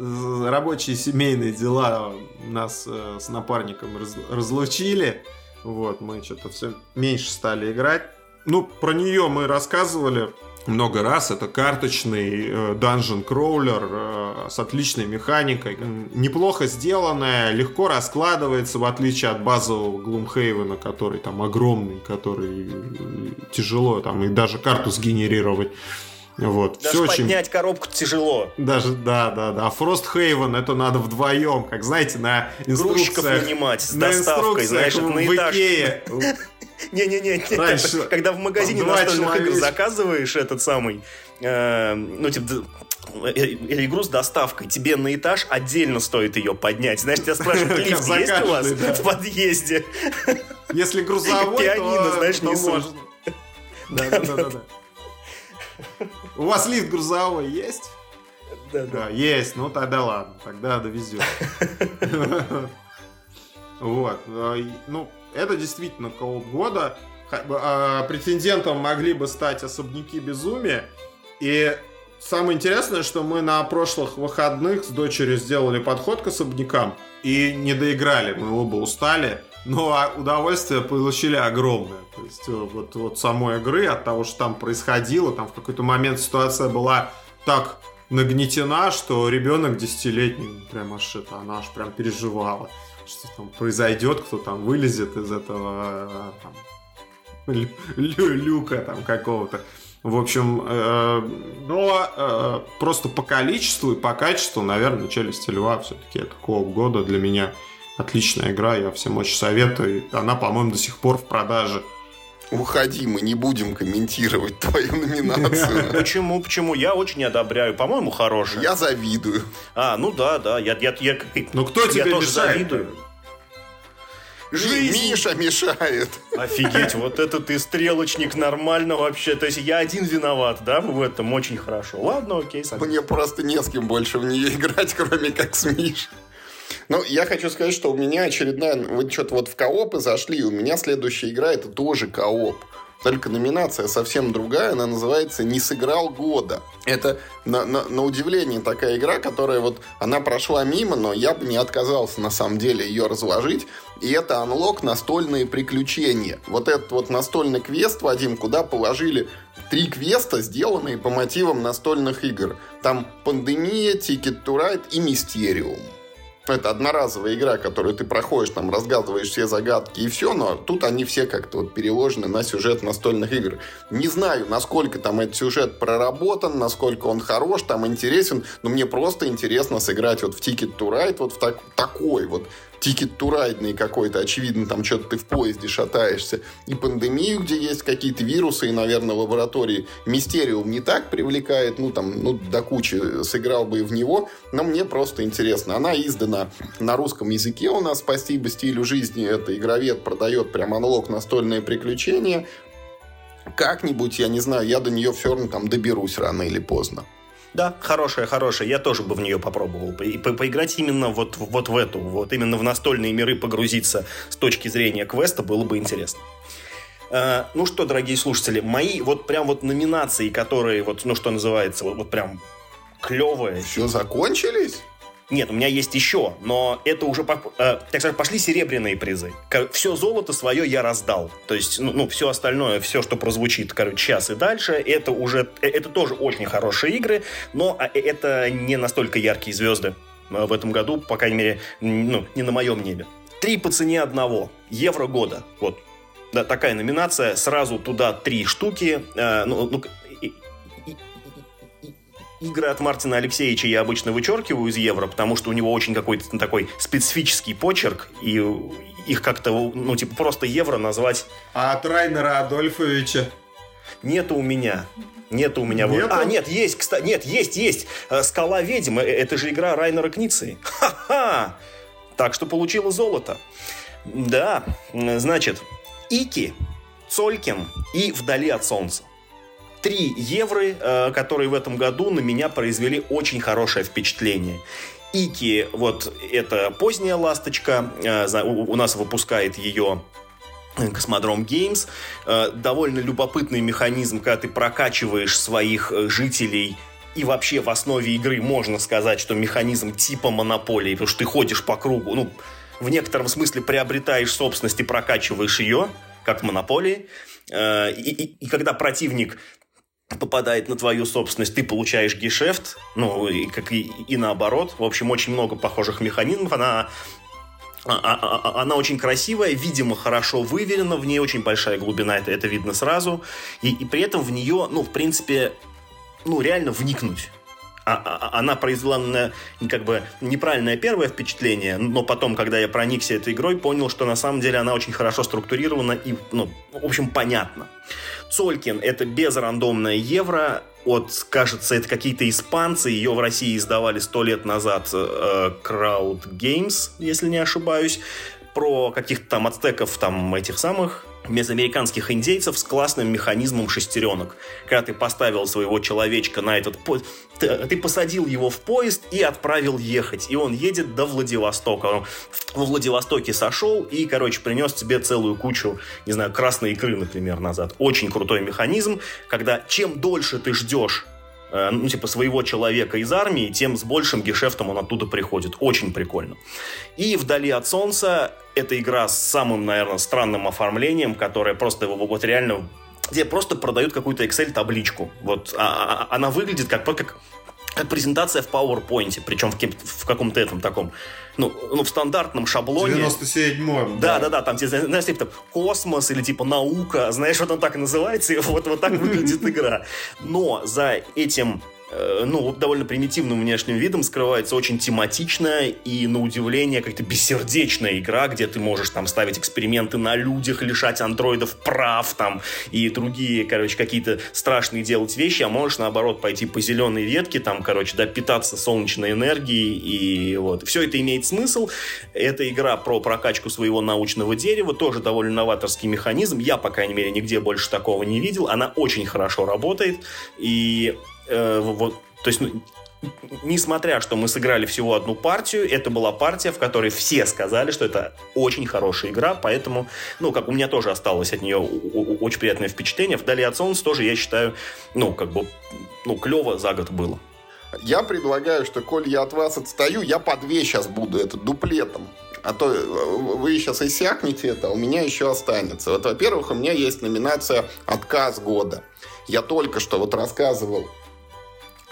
Speaker 3: рабочие семейные дела нас э, с напарником раз, разлучили. Вот, мы что-то все меньше стали играть. Ну, про нее мы рассказывали много раз. Это карточный э, dungeon кроулер э, с отличной механикой. Неплохо сделанная, легко раскладывается, в отличие от базового Gloomhaven, который там огромный, который тяжело там и даже карту сгенерировать. Вот.
Speaker 2: Даже Все поднять очень... коробку тяжело.
Speaker 3: Даже, да, да, да. Фрост Хейвен это надо вдвоем, как знаете, на инструкциях.
Speaker 2: нанимать с на доставкой, знаешь, на этаж. Не-не-не, когда в магазине настольных игр заказываешь этот самый, э, ну, типа, э, э, игру с доставкой, тебе на этаж отдельно стоит ее поднять. Знаешь, тебя спрашивают, лифт есть у вас в подъезде?
Speaker 3: Если грузовой,
Speaker 2: Пианино, знаешь, не
Speaker 3: можно. Да, да, да, да. У вас лифт грузовой есть?
Speaker 2: Да, да.
Speaker 3: Есть, ну тогда ладно, тогда довезем. Вот. Ну, это действительно кооп года. А, претендентом могли бы стать особняки безумия. И самое интересное, что мы на прошлых выходных с дочерью сделали подход к особнякам и не доиграли. Мы оба устали но удовольствие получили огромное. То есть э, вот, вот самой игры, от того, что там происходило, там в какой-то момент ситуация была так нагнетена, что ребенок десятилетний, прям аж это, она аж прям переживала, что там произойдет, кто там вылезет из этого э, там, лю люка там какого-то. В общем, э, но э, просто по количеству и по качеству, наверное, «Челюсти льва» все-таки это кооп года для меня – Отличная игра, я всем очень советую. Она, по-моему, до сих пор в продаже.
Speaker 1: Уходи, мы не будем комментировать твою номинацию.
Speaker 2: Почему? Почему? Я очень одобряю. По-моему, хорошая.
Speaker 1: Я завидую.
Speaker 2: А, ну да, да. Я, я, я,
Speaker 3: ну кто тебе я тоже мешает? завидую.
Speaker 1: Жизнь. Миша мешает.
Speaker 2: Офигеть, вот это ты стрелочник нормально вообще. То есть я один виноват, да, в этом очень хорошо. Ладно, окей.
Speaker 1: Согласен. Мне просто не с кем больше в нее играть, кроме как с Мишей. Ну, я хочу сказать, что у меня очередная... Вы что-то вот в коопы зашли, у меня следующая игра это тоже кооп. Только номинация совсем другая, она называется «Не сыграл года». Это, на, на, на удивление, такая игра, которая вот, она прошла мимо, но я бы не отказался, на самом деле, ее разложить. И это анлок «Настольные приключения». Вот этот вот настольный квест, Вадим, куда положили три квеста, сделанные по мотивам настольных игр. Там «Пандемия», «Ticket to Ride» и «Мистериум». Это одноразовая игра, которую ты проходишь, там, разгадываешь все загадки и все, но тут они все как-то вот переложены на сюжет настольных игр. Не знаю, насколько там этот сюжет проработан, насколько он хорош, там интересен, но мне просто интересно сыграть вот в Ticket to Ride, вот в так, такой вот тикет-турайдный какой-то, очевидно, там что-то ты в поезде шатаешься, и пандемию, где есть какие-то вирусы, и, наверное, лаборатории Мистериум не так привлекает, ну, там, ну, до кучи сыграл бы и в него, но мне просто интересно. Она издана на русском языке у нас, спасибо стилю жизни, это игровед продает прям аналог настольные приключения, как-нибудь, я не знаю, я до нее все равно там доберусь рано или поздно.
Speaker 2: Да, хорошая, хорошая. Я тоже бы в нее попробовал. По по поиграть именно вот, вот в эту, вот именно в настольные миры погрузиться с точки зрения квеста было бы интересно. Uh, ну что, дорогие слушатели, мои вот прям вот номинации, которые вот, ну что называется, вот, вот прям клевые.
Speaker 1: Все закончились?
Speaker 2: Нет, у меня есть еще, но это уже, э, так сказать, пошли серебряные призы. Все золото свое я раздал. То есть, ну, ну, все остальное, все, что прозвучит, короче, час и дальше, это уже, э, это тоже очень хорошие игры, но а, э, это не настолько яркие звезды э, в этом году, по крайней мере, ну, не на моем небе. Три по цене одного. Евро года. Вот. Да, такая номинация. Сразу туда три штуки. Э, ну, ну, игры от Мартина Алексеевича я обычно вычеркиваю из евро, потому что у него очень какой-то такой специфический почерк, и их как-то, ну, типа, просто евро назвать...
Speaker 3: А от Райнера Адольфовича?
Speaker 2: Нету у меня. Нету у меня... Нету? А, нет, есть, кстати, нет, есть, есть. Э, «Скала ведьм» — э, это же игра Райнера Кницы. Ха-ха! Так что получила золото. Да, значит, Ики, Цолькин и «Вдали от солнца». 3 евро, э, которые в этом году на меня произвели очень хорошее впечатление. Ики, вот это поздняя ласточка, э, у нас выпускает ее Космодром Games. Э, довольно любопытный механизм, когда ты прокачиваешь своих жителей и вообще в основе игры можно сказать, что механизм типа монополии, потому что ты ходишь по кругу, ну, в некотором смысле приобретаешь собственность и прокачиваешь ее, как в монополии. И, и, и когда противник попадает на твою собственность, ты получаешь гешефт, ну, и, как и, и наоборот. В общем, очень много похожих механизмов. Она а, а, а, она очень красивая, видимо, хорошо выверена, в ней очень большая глубина, это, это видно сразу. И, и при этом в нее, ну, в принципе, ну, реально вникнуть. Она произвела как бы неправильное первое впечатление, но потом, когда я проникся этой игрой, понял, что на самом деле она очень хорошо структурирована и, ну, в общем, понятно. Цолькин — это безрандомное евро, от, кажется, это какие-то испанцы, ее в России издавали сто лет назад э, Crowd Games, если не ошибаюсь, про каких-то там ацтеков, там этих самых мезоамериканских индейцев с классным механизмом шестеренок. Когда ты поставил своего человечка на этот поезд, ты, ты посадил его в поезд и отправил ехать. И он едет до Владивостока. Он во Владивостоке сошел и, короче, принес тебе целую кучу, не знаю, красной икры, например, назад. Очень крутой механизм, когда чем дольше ты ждешь ну, типа, своего человека из армии, тем с большим гешефтом он оттуда приходит. Очень прикольно. И «Вдали от солнца» — это игра с самым, наверное, странным оформлением, которая просто его вот реально где просто продают какую-то Excel-табличку. Вот а, а, а она выглядит как, как как презентация в PowerPoint, причем в, в каком-то этом таком, ну, ну, в стандартном шаблоне.
Speaker 3: 97-м.
Speaker 2: Да, да, да, там, знаешь, типа космос или типа наука, знаешь, вот он так и называется, и вот, вот так выглядит игра. Но за этим ну, довольно примитивным внешним видом скрывается очень тематичная и, на удивление, как-то бессердечная игра, где ты можешь там ставить эксперименты на людях, лишать андроидов прав там и другие, короче, какие-то страшные делать вещи, а можешь, наоборот, пойти по зеленой ветке, там, короче, да, питаться солнечной энергией и вот. Все это имеет смысл. Это игра про прокачку своего научного дерева, тоже довольно новаторский механизм. Я, по крайней мере, нигде больше такого не видел. Она очень хорошо работает и э, вот, то есть, ну, несмотря, что мы сыграли всего одну партию, это была партия, в которой все сказали, что это очень хорошая игра, поэтому, ну, как у меня тоже осталось от нее очень приятное впечатление. Вдали от солнца тоже, я считаю, ну, как бы, ну, клево за год было.
Speaker 1: Я предлагаю, что, коль я от вас отстаю, я по две сейчас буду это дуплетом. А то э, вы сейчас иссякнете это, а у меня еще останется. Вот, во-первых, у меня есть номинация «Отказ года». Я только что вот рассказывал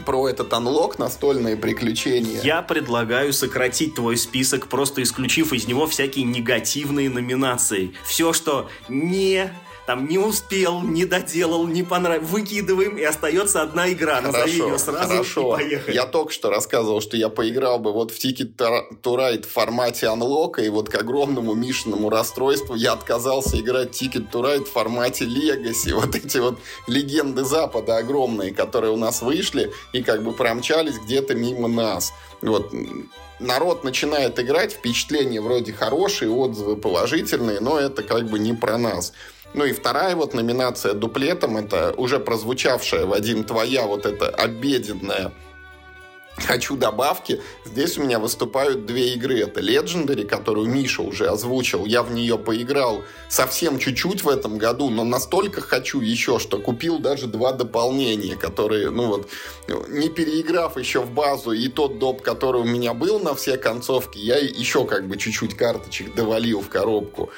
Speaker 1: про этот анлок настольные приключения.
Speaker 2: Я предлагаю сократить твой список, просто исключив из него всякие негативные номинации. Все, что не там не успел, не доделал, не понравилось, выкидываем, и остается одна игра. Назови ее сразу
Speaker 1: хорошо.
Speaker 2: и поехали.
Speaker 1: Я только что рассказывал, что я поиграл бы вот в Ticket to Ride в формате анлока, и вот к огромному Мишиному расстройству я отказался играть Ticket to Ride в формате Legacy. Вот эти вот легенды Запада огромные, которые у нас вышли и как бы промчались где-то мимо нас. Вот народ начинает играть, впечатления вроде хорошие, отзывы положительные, но это как бы не про нас. Ну и вторая вот номинация дуплетом, это уже прозвучавшая, Вадим, твоя вот эта обеденная Хочу добавки. Здесь у меня выступают две игры. Это Legendary, которую Миша уже озвучил. Я в нее поиграл совсем чуть-чуть в этом году, но настолько хочу еще, что купил даже два дополнения, которые, ну вот, не переиграв еще в базу и тот доп, который у меня был на все концовки, я еще как бы чуть-чуть карточек довалил в коробку.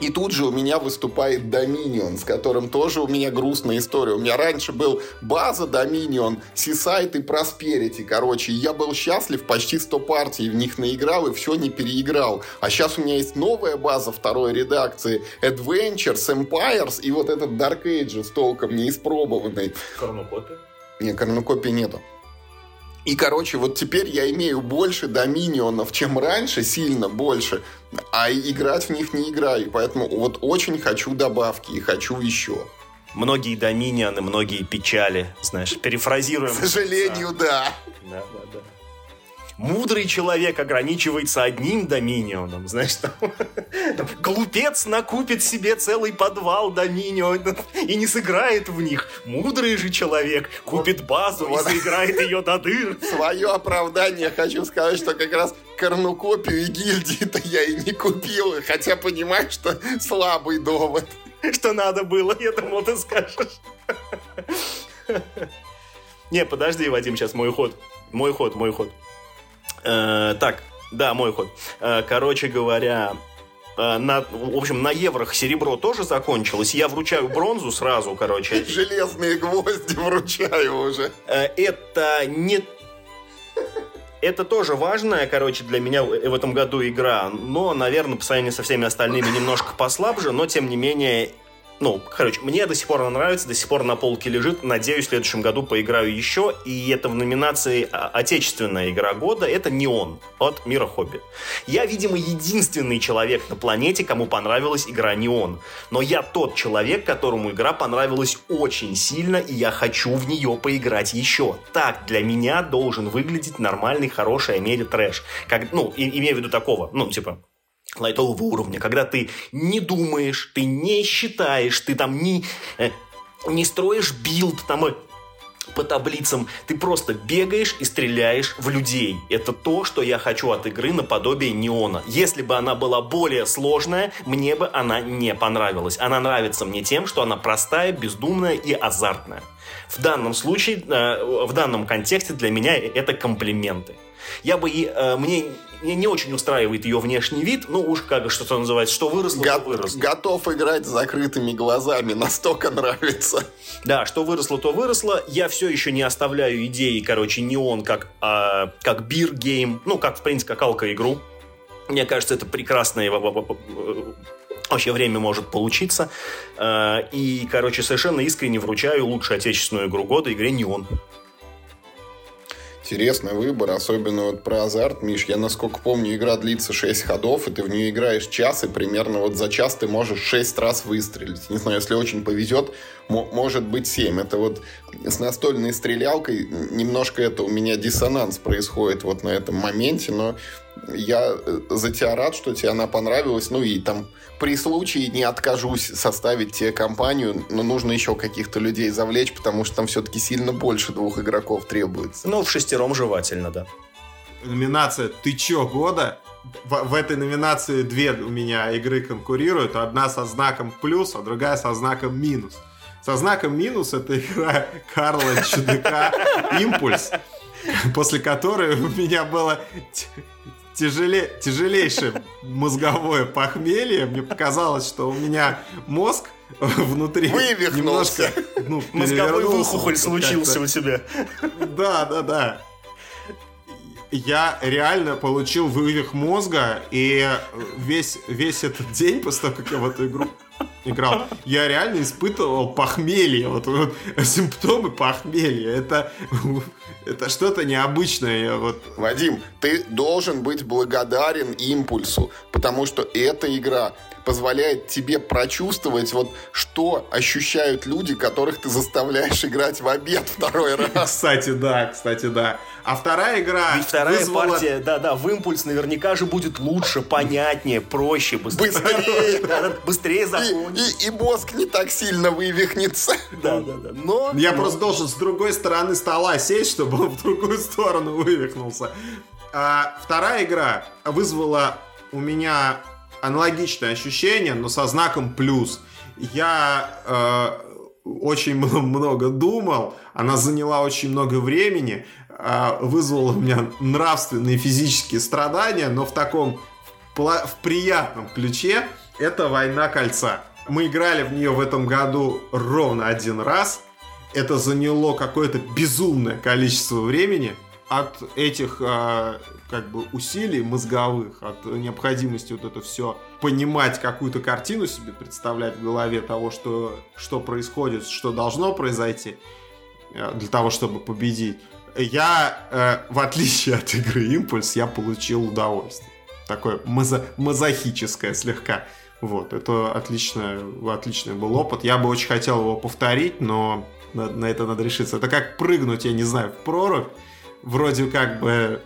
Speaker 1: И тут же у меня выступает Dominion, с которым тоже у меня грустная история. У меня раньше был база Dominion, Seaside и Prosperity. Короче, я был счастлив, почти 100 партий в них наиграл и все не переиграл. А сейчас у меня есть новая база второй редакции Adventures, Empires и вот этот Dark Ages толком не испробованный.
Speaker 2: Корнукопия?
Speaker 1: Не, корнукопии нету. И, короче, вот теперь я имею больше доминионов, чем раньше, сильно больше, а играть в них не играю. Поэтому вот очень хочу добавки и хочу еще.
Speaker 2: Многие доминионы, многие печали, знаешь, перефразируем.
Speaker 1: К сожалению, да.
Speaker 2: Да, да, да. Мудрый человек ограничивается одним доминионом, знаешь, там, там, глупец накупит себе целый подвал доминионов и не сыграет в них. Мудрый же человек купит базу
Speaker 1: вот.
Speaker 2: и заиграет ее до дыр.
Speaker 1: Свое оправдание хочу сказать, что как раз корнукопию и гильдии-то я и не купил, хотя понимаю, что слабый довод.
Speaker 2: Что надо было, я думал, ты скажешь. Не, подожди, Вадим, сейчас мой ход. Мой ход, мой ход. Э, так, да, мой ход. Э, короче говоря, э, на, в общем, на еврох серебро тоже закончилось. Я вручаю бронзу сразу, короче.
Speaker 1: Железные гвозди вручаю уже.
Speaker 2: Это не... Это тоже важная, короче, для меня в этом году игра, но, наверное, по сравнению со всеми остальными немножко послабже, но, тем не менее, ну, короче, мне до сих пор она нравится, до сих пор на полке лежит. Надеюсь, в следующем году поиграю еще. И это в номинации «Отечественная игра года» это «Неон» от Мира Хобби. Я, видимо, единственный человек на планете, кому понравилась игра «Неон». Но я тот человек, которому игра понравилась очень сильно, и я хочу в нее поиграть еще. Так для меня должен выглядеть нормальный, хороший Ameritrash. Как, ну, имею в виду такого, ну, типа, лайтового уровня, когда ты не думаешь, ты не считаешь, ты там не, э, не строишь build там э, по таблицам, ты просто бегаешь и стреляешь в людей. Это то, что я хочу от игры наподобие Неона. Если бы она была более сложная, мне бы она не понравилась. Она нравится мне тем, что она простая, бездумная и азартная. В данном случае, э, в данном контексте для меня это комплименты. Я бы, мне мне не очень устраивает ее внешний вид, ну уж как что то называется, что выросло,
Speaker 1: Го-
Speaker 2: то выросло.
Speaker 1: Готов играть с закрытыми глазами, настолько нравится.
Speaker 2: Да, что выросло, то выросло. Я все еще не оставляю идеи, короче, неон как, а, как beer game, ну, как, в принципе, как алко-игру. Мне кажется, это прекрасное вообще время может получиться. Э, И, короче, совершенно искренне вручаю лучшую отечественную игру года игре «Неон».
Speaker 1: Интересный выбор, особенно вот про азарт, Миш. Я, насколько помню, игра длится 6 ходов, и ты в нее играешь час, и примерно вот за час ты можешь 6 раз выстрелить. Не знаю, если очень повезет, может быть 7. Это вот с настольной стрелялкой немножко это у меня диссонанс происходит вот на этом моменте, но я за тебя рад, что тебе она понравилась. Ну и там при случае не откажусь составить тебе компанию, но нужно еще каких-то людей завлечь, потому что там все-таки сильно больше двух игроков требуется.
Speaker 2: Ну, в шестером жевательно, да.
Speaker 3: Номинация «Ты чё, года?» в, в этой номинации две у меня игры конкурируют. Одна со знаком плюс, а другая со знаком минус. Со знаком минус это игра Карла Чудака «Импульс», после которой у меня было тяжеле, тяжелейшее мозговое похмелье. Мне показалось, что у меня мозг внутри
Speaker 1: Вывихнулся.
Speaker 3: немножко ну,
Speaker 2: Мозговой выхухоль случился у тебя.
Speaker 3: Да, да, да. Я реально получил вывих мозга, и весь, весь этот день, после того, как я в эту игру играл, я реально испытывал похмелье. Вот, вот симптомы похмелья. Это, это что-то необычное. Вот
Speaker 1: Вадим, ты должен быть благодарен импульсу, потому что эта игра позволяет тебе прочувствовать, вот что ощущают люди, которых ты заставляешь играть в обед второй раз.
Speaker 3: Кстати, да, кстати, да. А вторая игра
Speaker 2: Ведь вторая
Speaker 3: вызвала-
Speaker 2: партия, да-да, в импульс наверняка же будет лучше, понятнее, проще, быстрее.
Speaker 1: Быстрее.
Speaker 2: Да,
Speaker 1: И, и- и мозг не так сильно вывихнется.
Speaker 2: Да-да-да. Но...
Speaker 3: Я
Speaker 2: но-
Speaker 3: просто должен с другой стороны стола сесть, чтобы он в другую сторону вывихнулся. А вторая игра вызвала у меня аналогичное ощущение, но со знаком плюс. Я э, очень много думал, она заняла очень много времени, э, вызвала у меня нравственные физические страдания, но в таком пла- в приятном ключе это «Война кольца». Мы играли в нее в этом году ровно один раз. Это заняло какое-то безумное количество времени. От этих а, как бы усилий мозговых, от необходимости вот это все понимать, какую-то картину себе представлять в голове того, что, что происходит, что должно произойти э, для того, чтобы победить. Я, э, в отличие от игры Импульс, я получил удовольствие. Такое мазо- мазохическое слегка. Вот, это отличный, отличный был опыт. Я бы очень хотел его повторить, но на, на это надо решиться. Это как прыгнуть, я не знаю, в прорубь. Вроде как бы,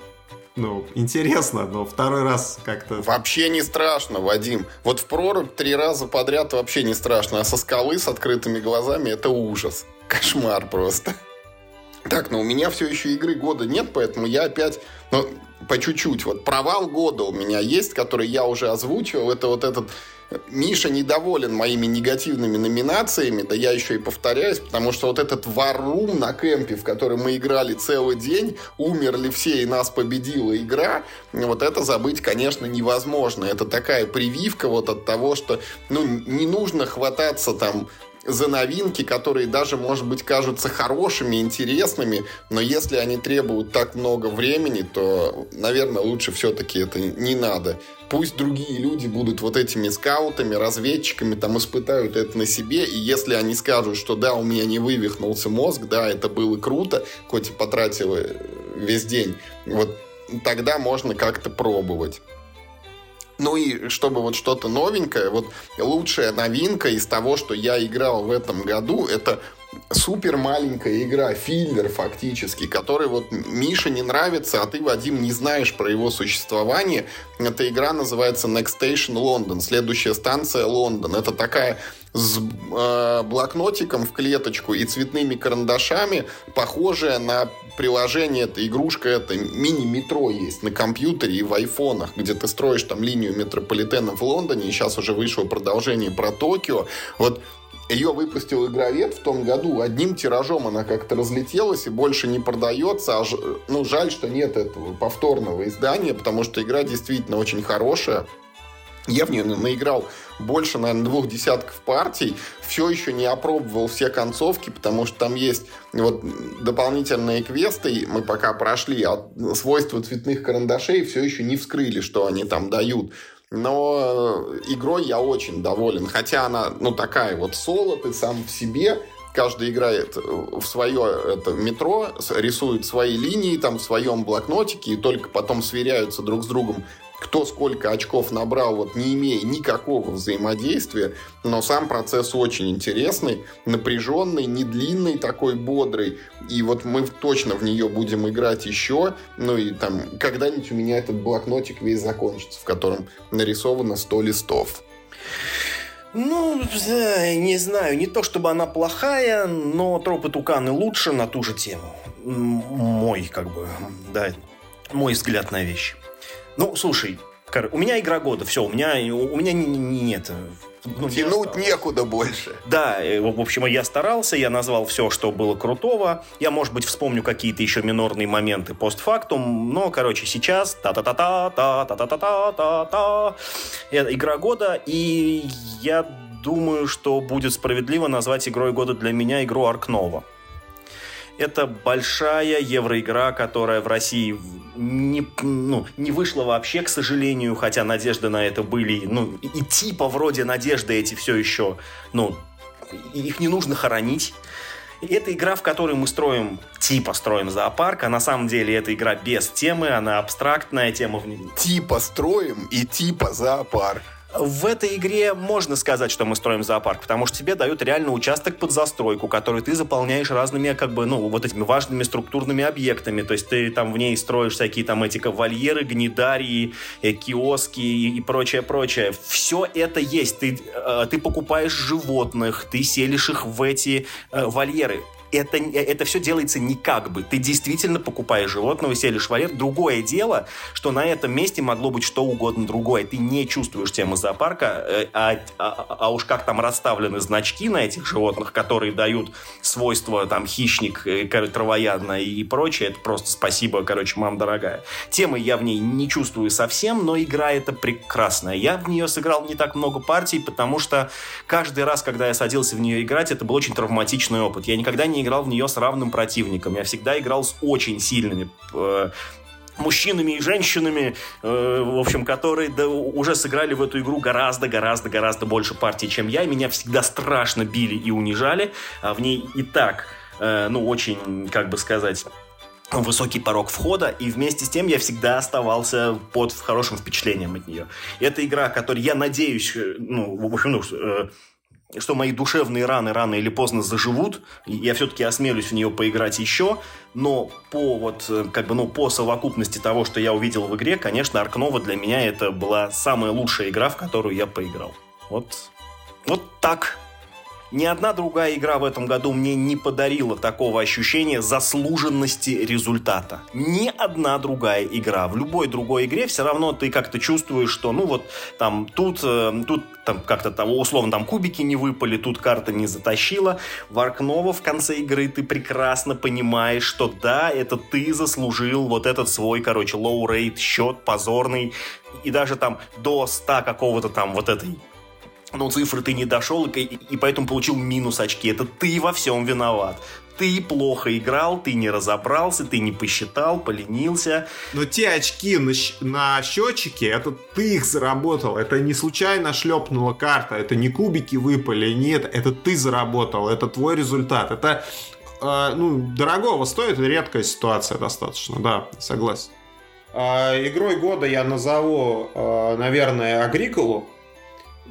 Speaker 3: ну, интересно, но второй раз как-то...
Speaker 1: Вообще не страшно, Вадим. Вот в прорубь три раза подряд вообще не страшно, а со скалы с открытыми глазами это ужас. Кошмар просто. Так, но у меня все еще игры года нет, поэтому я опять, ну, по чуть-чуть. Вот провал года у меня есть, который я уже озвучивал. Это вот этот Миша недоволен моими негативными номинациями, да я еще и повторяюсь, потому что вот этот варрум на кемпе, в который мы играли целый день, умерли все и нас победила игра, вот это забыть, конечно, невозможно. Это такая прививка вот от того, что ну, не нужно хвататься там за новинки, которые даже, может быть, кажутся хорошими, интересными, но если они требуют так много времени, то, наверное, лучше все-таки это не надо. Пусть другие люди будут вот этими скаутами, разведчиками, там испытают это на себе, и если они скажут, что да, у меня не вывихнулся мозг, да, это было круто, хоть и потратил э, весь день, вот тогда можно как-то пробовать. Ну и чтобы вот что-то новенькое, вот лучшая новинка из того, что я играл в этом году, это супер маленькая игра, филлер фактически, который вот Мише не нравится, а ты, Вадим, не знаешь про его существование. Эта игра называется Next Station London, следующая станция Лондон. Это такая с э, блокнотиком в клеточку и цветными карандашами, похожая на приложение, это игрушка, это мини-метро есть на компьютере и в айфонах, где ты строишь там линию метрополитена в Лондоне, и сейчас уже вышло продолжение про Токио. Вот ее выпустил игровед в том году. Одним тиражом она как-то разлетелась и больше не продается. А ж- ну, жаль, что нет этого повторного издания, потому что игра действительно очень хорошая. Я в нее на- наиграл больше, наверное, двух десятков партий. Все еще не опробовал все концовки, потому что там есть вот дополнительные квесты. Мы пока прошли, а свойства цветных карандашей все еще не вскрыли, что они там дают. Но э, игрой я очень доволен. Хотя она, ну, такая вот соло, ты сам в себе. Каждый играет э, в свое это метро, рисует свои линии там в своем блокнотике, и только потом сверяются друг с другом, кто сколько очков набрал, вот не имея никакого взаимодействия. Но сам процесс очень интересный, напряженный, не длинный, такой бодрый. И вот мы точно в нее будем играть еще. Ну и там когда-нибудь у меня этот блокнотик весь закончится, в котором нарисовано 100 листов.
Speaker 2: Ну, э, не знаю, не то чтобы она плохая, но тропы Туканы лучше на ту же тему. Мой, как бы, да, мой взгляд на вещи. Ну, слушай, у меня игра года, все, у меня, у меня не- не- нет. э, ну,
Speaker 1: Тянуть
Speaker 2: не
Speaker 1: некуда больше.
Speaker 2: Да, э, в общем, я старался, я назвал все, что было крутого. Я, может быть, вспомню какие-то еще минорные моменты постфактум, но, короче, сейчас та-та-та-та, та-та-та-та-та-та-та. Это игра года, и я думаю, что будет справедливо назвать игрой года для меня игру Аркнова. Это большая евроигра, которая в России не, ну, не вышла вообще, к сожалению, хотя надежды на это были. Ну, и типа вроде надежды эти все еще, ну, их не нужно хоронить. Это игра, в которой мы строим, типа строим зоопарк, а на самом деле это игра без темы, она абстрактная, тема в ней.
Speaker 1: Типа строим и типа зоопарк.
Speaker 2: В этой игре можно сказать, что мы строим зоопарк, потому что тебе дают реально участок под застройку, который ты заполняешь разными, как бы, ну, вот этими важными структурными объектами. То есть ты там в ней строишь всякие там эти вольеры, гнидарии, э, киоски и, и прочее, прочее. Все это есть. Ты, э, ты покупаешь животных, ты селишь их в эти э, вольеры это, это все делается не как бы. Ты действительно покупаешь животного, селишь вольер. Другое дело, что на этом месте могло быть что угодно другое. Ты не чувствуешь темы зоопарка, э, а, а, а уж как там расставлены значки на этих животных, которые дают свойства там хищник, э, травоядно и прочее, это просто спасибо, короче, мам дорогая. Темы я в ней не чувствую совсем, но игра это прекрасная. Я в нее сыграл не так много партий, потому что каждый раз, когда я садился в нее играть, это был очень травматичный опыт. Я никогда не не играл в нее с равным противником. Я всегда играл с очень сильными э, мужчинами и женщинами, э, в общем, которые да, уже сыграли в эту игру гораздо-гораздо-гораздо больше партий, чем я, и меня всегда страшно били и унижали, а в ней и так, э, ну, очень, как бы сказать высокий порог входа, и вместе с тем я всегда оставался под хорошим впечатлением от нее. Это игра, которой я надеюсь, э, ну, в общем, ну, э, что мои душевные раны рано или поздно заживут, я все-таки осмелюсь в нее поиграть еще, но по вот, э, как бы, ну, по совокупности того, что я увидел в игре, конечно, Аркнова для меня это была самая лучшая игра, в которую я поиграл. Вот, вот так. Ни одна другая игра в этом году мне не подарила такого ощущения заслуженности результата. Ни одна другая игра. В любой другой игре все равно ты как-то чувствуешь, что ну вот там тут, э, тут там как-то того условно там кубики не выпали, тут карта не затащила. В Ark Nova в конце игры ты прекрасно понимаешь, что да, это ты заслужил вот этот свой, короче, low-rate счет позорный. И даже там до 100 какого-то там вот этой но цифры ты не дошел, и, и поэтому получил минус очки. Это ты во всем виноват. Ты плохо играл, ты не разобрался, ты не посчитал, поленился.
Speaker 3: Но те очки на, на счетчике, это ты их заработал. Это не случайно шлепнула карта, это не кубики выпали, нет, это ты заработал, это твой результат. Это э, ну, дорогого стоит, редкая ситуация достаточно, да, согласен. Э, игрой года я назову, э, наверное, Агриколу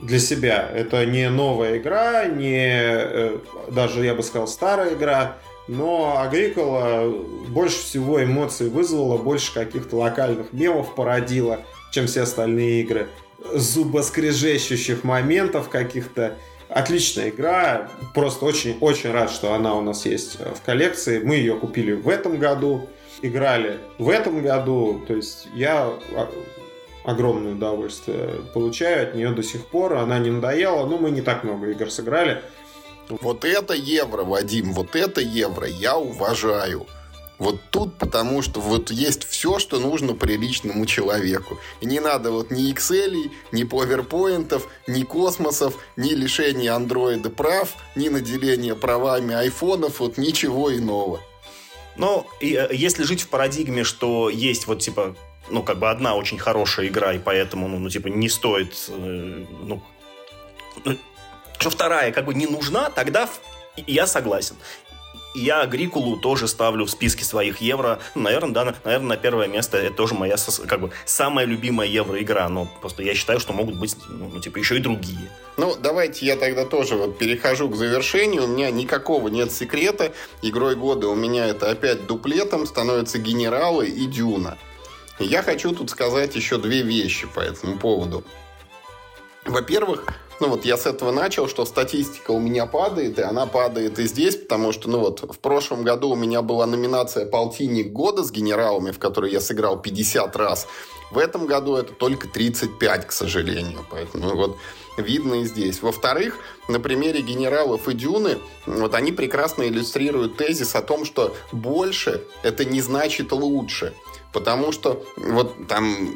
Speaker 3: для себя. Это не новая игра, не э, даже, я бы сказал, старая игра, но Агрикола больше всего эмоций вызвала, больше каких-то локальных мемов породила, чем все остальные игры. Зубоскрежещущих моментов каких-то. Отличная игра. Просто очень-очень рад, что она у нас есть в коллекции. Мы ее купили в этом году, играли в этом году. То есть я огромное удовольствие получаю от нее до сих пор. Она не надоела, но мы не так много игр сыграли.
Speaker 1: Вот это евро, Вадим, вот это евро я уважаю. Вот тут потому что вот есть все, что нужно приличному человеку. И не надо вот ни Excel, ни PowerPoint, ни космосов, ни лишения андроида прав, ни наделения правами айфонов, вот ничего иного.
Speaker 2: Но и, э, если жить в парадигме, что есть вот типа ну, как бы одна очень хорошая игра, и поэтому, ну, ну типа, не стоит, э, ну, ну, что вторая как бы не нужна, тогда я согласен. Я Агрикулу тоже ставлю в списке своих евро. Ну, наверное, да, наверное, на первое место это тоже моя как бы самая любимая евро-игра. Но просто я считаю, что могут быть, ну, ну, типа, еще и другие.
Speaker 1: Ну, давайте я тогда тоже вот перехожу к завершению. У меня никакого нет секрета. Игрой года у меня это опять дуплетом становятся генералы и дюна. Я хочу тут сказать еще две вещи по этому поводу. Во-первых, ну вот я с этого начал, что статистика у меня падает, и она падает и здесь, потому что, ну вот, в прошлом году у меня была номинация «Полтинник года» с генералами, в которой я сыграл 50 раз. В этом году это только 35, к сожалению. Поэтому вот видно и здесь. Во-вторых, на примере генералов и дюны, вот они прекрасно иллюстрируют тезис о том, что больше это не значит лучше. Потому что вот там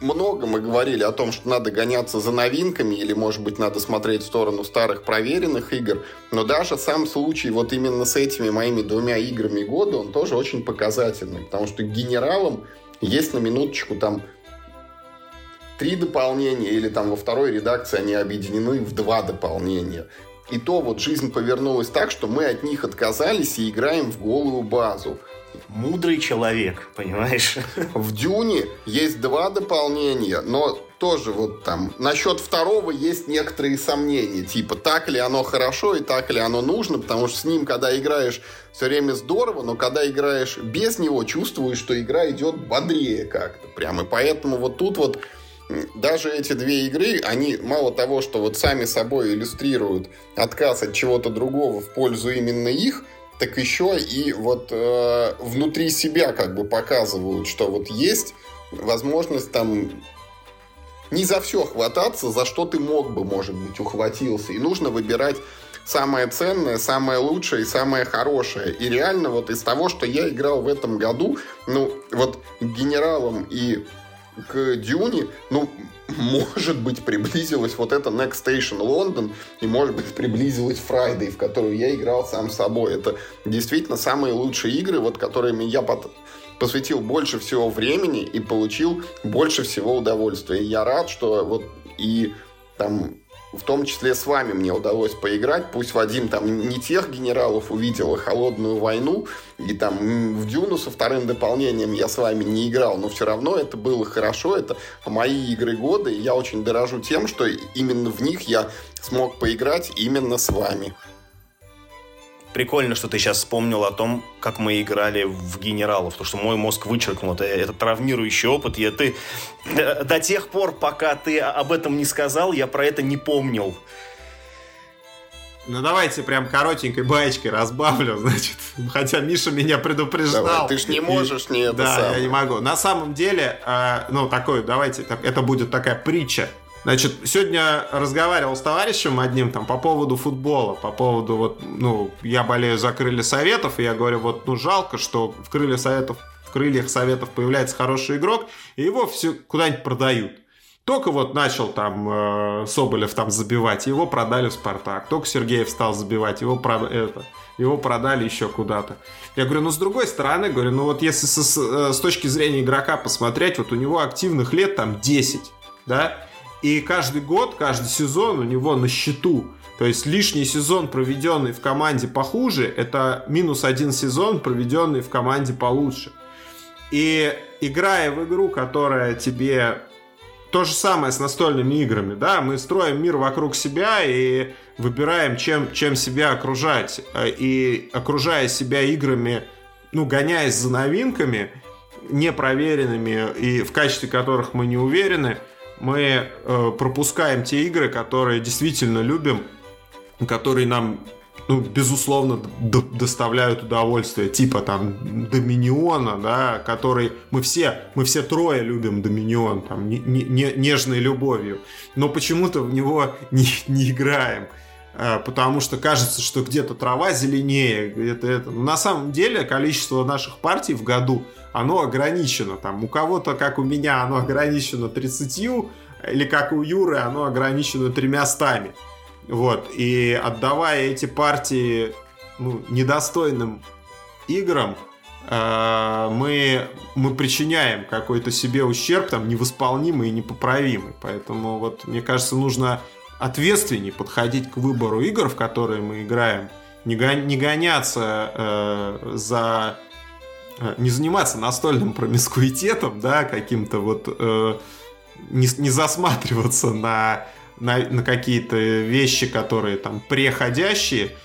Speaker 1: много мы говорили о том, что надо гоняться за новинками или, может быть, надо смотреть в сторону старых проверенных игр. Но даже сам случай вот именно с этими моими двумя играми года, он тоже очень показательный. Потому что генералам есть на минуточку там три дополнения, или там во второй редакции они объединены в два дополнения. И то вот жизнь повернулась так, что мы от них отказались и играем в голую базу.
Speaker 2: Мудрый человек, понимаешь?
Speaker 1: В Дюне есть два дополнения, но тоже вот там насчет второго есть некоторые сомнения. Типа, так ли оно хорошо и так ли оно нужно, потому что с ним, когда играешь, все время здорово, но когда играешь без него, чувствуешь, что игра идет бодрее как-то прям. И поэтому вот тут вот даже эти две игры, они мало того, что вот сами собой иллюстрируют отказ от чего-то другого в пользу именно их, так еще и вот э, внутри себя как бы показывают, что вот есть возможность там не за все хвататься, за что ты мог бы, может быть, ухватился. И нужно выбирать самое ценное, самое лучшее и самое хорошее. И реально вот из того, что я играл в этом году, ну, вот генералом и к Дюне, ну, может быть, приблизилась вот эта Next Station London, и, может быть, приблизилась Friday, в которую я играл сам собой. Это действительно самые лучшие игры, вот которыми я под посвятил больше всего времени и получил больше всего удовольствия. И я рад, что вот и там в том числе с вами мне удалось поиграть. Пусть Вадим там не тех генералов увидел, а холодную войну, и там в Дюну со вторым дополнением я с вами не играл, но все равно это было хорошо, это мои игры года, и я очень дорожу тем, что именно в них я смог поиграть именно с вами.
Speaker 2: Прикольно, что ты сейчас вспомнил о том, как мы играли в генералов, потому что мой мозг вычеркнул это, это травмирующий опыт. Я, ты, до тех пор, пока ты об этом не сказал, я про это не помнил.
Speaker 3: Ну давайте прям коротенькой баечкой разбавлю, значит. Хотя Миша меня предупреждал. Давай,
Speaker 1: ты ж не можешь не это
Speaker 3: Да,
Speaker 1: самое.
Speaker 3: я не могу. На самом деле, э, ну такой, давайте, так, это будет такая притча Значит, сегодня разговаривал с товарищем одним там по поводу футбола, по поводу вот, ну, я болею за крылья советов, и я говорю, вот, ну, жалко, что в крыльях советов, в крыльях советов появляется хороший игрок, и его все куда-нибудь продают. Только вот начал там э, Соболев там забивать, его продали в Спартак. Только Сергеев стал забивать, его, про, это, его продали еще куда-то. Я говорю, ну с другой стороны, говорю, ну вот если с, с, э, с точки зрения игрока посмотреть, вот у него активных лет там 10, да, и каждый год, каждый сезон у него на счету. То есть лишний сезон, проведенный в команде похуже, это минус один сезон, проведенный в команде получше. И играя в игру, которая тебе то же самое с настольными играми, да, мы строим мир вокруг себя и выбираем, чем, чем себя окружать. И окружая себя играми, ну, гоняясь за новинками, непроверенными и в качестве которых мы не уверены – мы э, пропускаем те игры, которые действительно любим, которые нам ну, безусловно, доставляют удовольствие, типа там Доминиона, да, который мы все, мы все трое любим Доминион, там, не, не, нежной любовью, но почему-то в него не, не играем, э, потому что кажется, что где-то трава зеленее, где-то это. Но на самом деле количество наших партий в году оно ограничено. Там, у кого-то, как у меня, оно ограничено 30, или как у Юры, оно ограничено тремя стами. Вот. И отдавая эти партии ну, недостойным играм, э, мы, мы причиняем какой-то себе ущерб, там, невосполнимый и непоправимый. Поэтому, вот, мне кажется, нужно ответственнее подходить к выбору игр, в которые мы играем, не, не гоняться э, за не заниматься настольным промискуитетом, да, каким-то вот э, не, не засматриваться на, на, на какие-то вещи, которые там преходящие,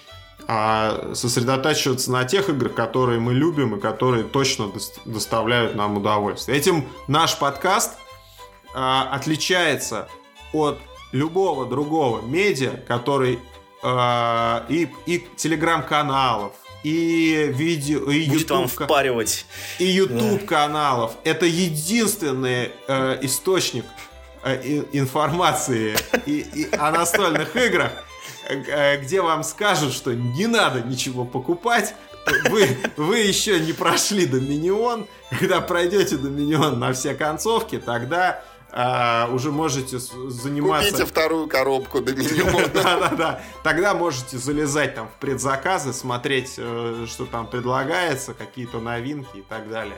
Speaker 3: а сосредотачиваться на тех играх, которые мы любим и которые точно доставляют нам удовольствие. Этим наш подкаст э, отличается от любого другого медиа, который э, и, и телеграм-каналов, и видео, и
Speaker 2: Будет YouTube, вам впаривать.
Speaker 3: И YouTube каналов. Это единственный э, источник э, информации и, и о настольных играх, э, где вам скажут, что не надо ничего покупать. Вы, вы еще не прошли Доминион. Когда пройдете Доминион на все концовки, тогда а, уже можете заниматься...
Speaker 1: Купите вторую коробку Доминиона.
Speaker 3: Да-да-да. Тогда можете залезать там в предзаказы, смотреть, э, что там предлагается, какие-то новинки и так далее.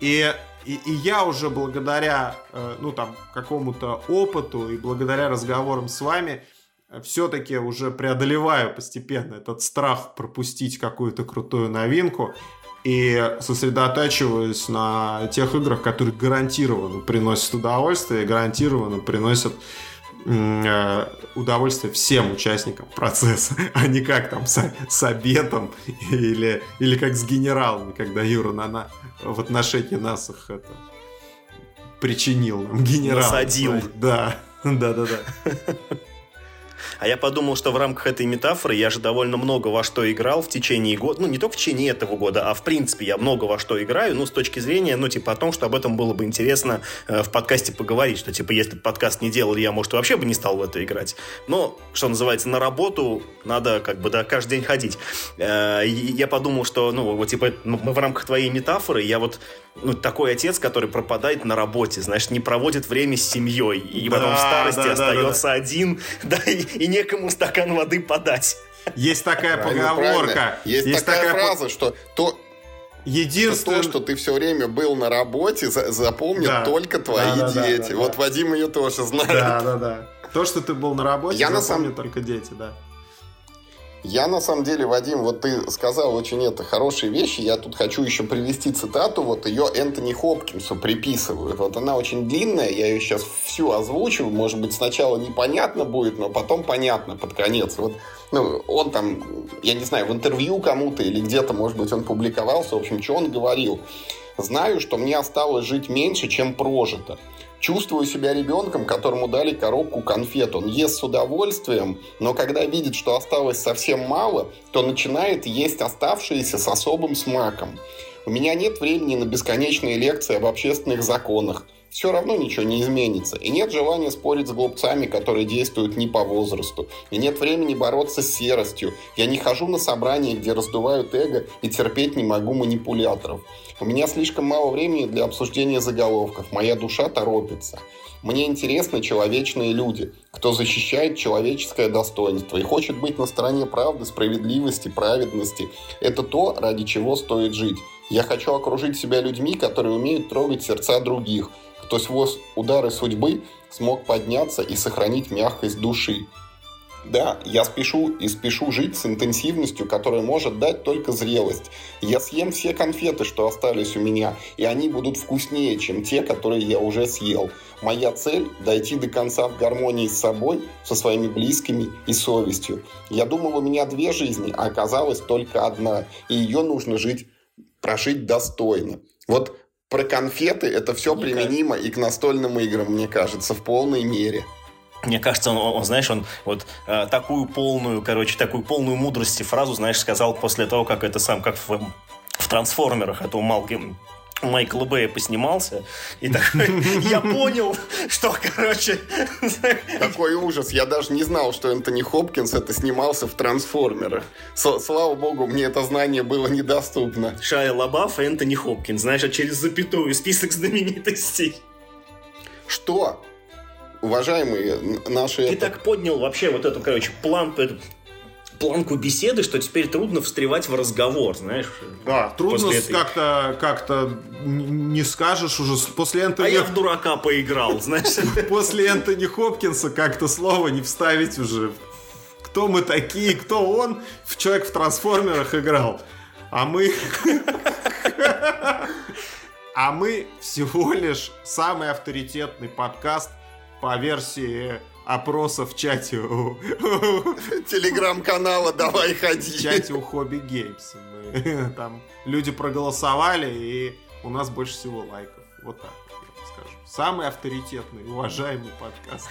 Speaker 3: И, и, и я уже благодаря, э, ну там, какому-то опыту и благодаря разговорам с вами все-таки уже преодолеваю постепенно этот страх пропустить какую-то крутую новинку и сосредотачиваюсь на тех играх, которые гарантированно приносят удовольствие, гарантированно приносят э, удовольствие всем участникам процесса, а не как там с, с обетом или, или как с генералами, когда Юра на, на, в отношении нас их это причинил нам генерал.
Speaker 2: Насадил.
Speaker 3: Да, да, да, да.
Speaker 2: А я подумал, что в рамках этой метафоры я же довольно много во что играл в течение года. Ну, не только в течение этого года, а в принципе я много во что играю. Ну, с точки зрения, ну, типа о том, что об этом было бы интересно э, в подкасте поговорить. Что, типа, если бы подкаст не делал, я, может, вообще бы не стал в это играть. Но, что называется, на работу надо, как бы, да, каждый день ходить. Э, я подумал, что, ну, вот, типа, мы в рамках твоей метафоры, я вот ну, такой отец, который пропадает на работе, знаешь, не проводит время с семьей, и да, потом в старости да, остается да, да. один, да, и, и некому стакан воды подать.
Speaker 3: Есть такая поговорка.
Speaker 1: Есть, есть такая, такая фраза, что то,
Speaker 3: Единственное...
Speaker 1: Что то, что ты все время был на работе, запомнят да. только твои да, да, дети. Да, да, вот да. Вадим ее тоже знает.
Speaker 3: Да, да, да. То, что ты был на работе, Я запомнят на самом... только дети, да.
Speaker 1: Я на самом деле, Вадим, вот ты сказал очень это хорошие вещи. Я тут хочу еще привести цитату. Вот ее Энтони Хопкинсу приписывают. Вот она очень длинная, я ее сейчас всю озвучу. Может быть, сначала непонятно будет, но потом понятно под конец. Вот ну, он там, я не знаю, в интервью кому-то или где-то, может быть, он публиковался. В общем, что он говорил? Знаю, что мне осталось жить меньше, чем прожито. Чувствую себя ребенком, которому дали коробку конфет. Он ест с удовольствием, но когда видит, что осталось совсем мало, то начинает есть оставшиеся с особым смаком. У меня нет времени на бесконечные лекции об общественных законах. Все равно ничего не изменится. И нет желания спорить с глупцами, которые действуют не по возрасту. И нет времени бороться с серостью. Я не хожу на собрания, где раздувают эго и терпеть не могу манипуляторов. У меня слишком мало времени для обсуждения заголовков. Моя душа торопится. Мне интересны человечные люди, кто защищает человеческое достоинство и хочет быть на стороне правды, справедливости, праведности. Это то, ради чего стоит жить. Я хочу окружить себя людьми, которые умеют трогать сердца других, кто сквозь удары судьбы смог подняться и сохранить мягкость души. Да, я спешу и спешу жить с интенсивностью, которая может дать только зрелость. Я съем все конфеты, что остались у меня, и они будут вкуснее, чем те, которые я уже съел. Моя цель – дойти до конца в гармонии с собой, со своими близкими и совестью. Я думал, у меня две жизни, а оказалось только одна, и ее нужно жить, прожить достойно. Вот про конфеты это все применимо и к настольным играм, мне кажется, в полной мере.
Speaker 2: Мне кажется, он, он знаешь, он вот э, такую полную, короче, такую полную мудрости фразу, знаешь, сказал после того, как это сам, как в, в трансформерах, это у Малки Майкл Бэя поснимался, и такой, я понял, что, короче...
Speaker 1: Какой ужас, я даже не знал, что Энтони Хопкинс это снимался в «Трансформерах». Слава богу, мне это знание было недоступно.
Speaker 2: Шайя Лабаф и Энтони Хопкинс, знаешь, а через запятую список знаменитостей.
Speaker 1: Что? Уважаемые наши...
Speaker 2: Ты это... так поднял вообще вот эту, короче, план, эту планку беседы, что теперь трудно встревать в разговор, знаешь.
Speaker 3: Да, трудно как-то как-то не скажешь уже после Энтони...
Speaker 2: А я в дурака поиграл, знаешь.
Speaker 3: После Энтони Хопкинса как-то слово не вставить уже. Кто мы такие, кто он? В Человек в трансформерах играл. А мы... А мы всего лишь самый авторитетный подкаст – по версии опроса в чате у...
Speaker 1: Телеграм-канала «Давай ходи».
Speaker 3: В чате у Хобби Геймс. Там люди проголосовали, и у нас больше всего лайков. Вот так я скажу. Самый авторитетный, уважаемый подкаст.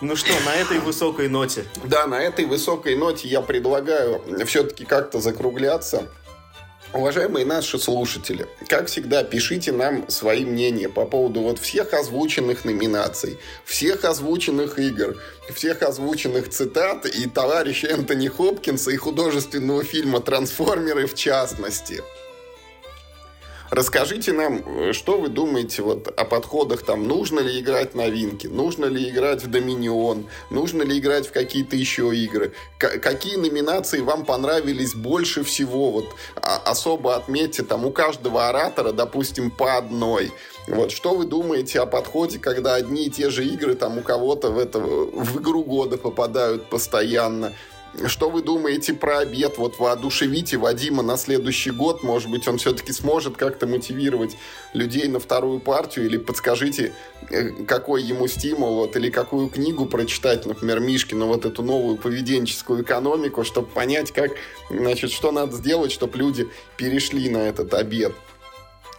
Speaker 2: Ну что, на этой высокой ноте?
Speaker 1: Да, на этой высокой ноте я предлагаю все-таки как-то закругляться. Уважаемые наши слушатели, как всегда, пишите нам свои мнения по поводу вот всех озвученных номинаций, всех озвученных игр, всех озвученных цитат и товарища Энтони Хопкинса и художественного фильма «Трансформеры» в частности. Расскажите нам, э, что вы думаете вот о подходах там, нужно ли играть новинки, нужно ли играть в Доминион, нужно ли играть в какие-то еще игры, К- какие номинации вам понравились больше всего, вот а- особо отметьте там у каждого оратора, допустим, по одной. Вот, что вы думаете о подходе, когда одни и те же игры там у кого-то в, это, в игру года попадают постоянно? Что вы думаете про обед? Вот воодушевите Вадима на следующий год. Может быть, он все-таки сможет как-то мотивировать людей на вторую партию. Или подскажите, э, какой ему стимул, вот, или какую книгу прочитать, например, Мишкину, вот эту новую поведенческую экономику, чтобы понять, как, значит, что надо сделать, чтобы люди перешли на этот обед.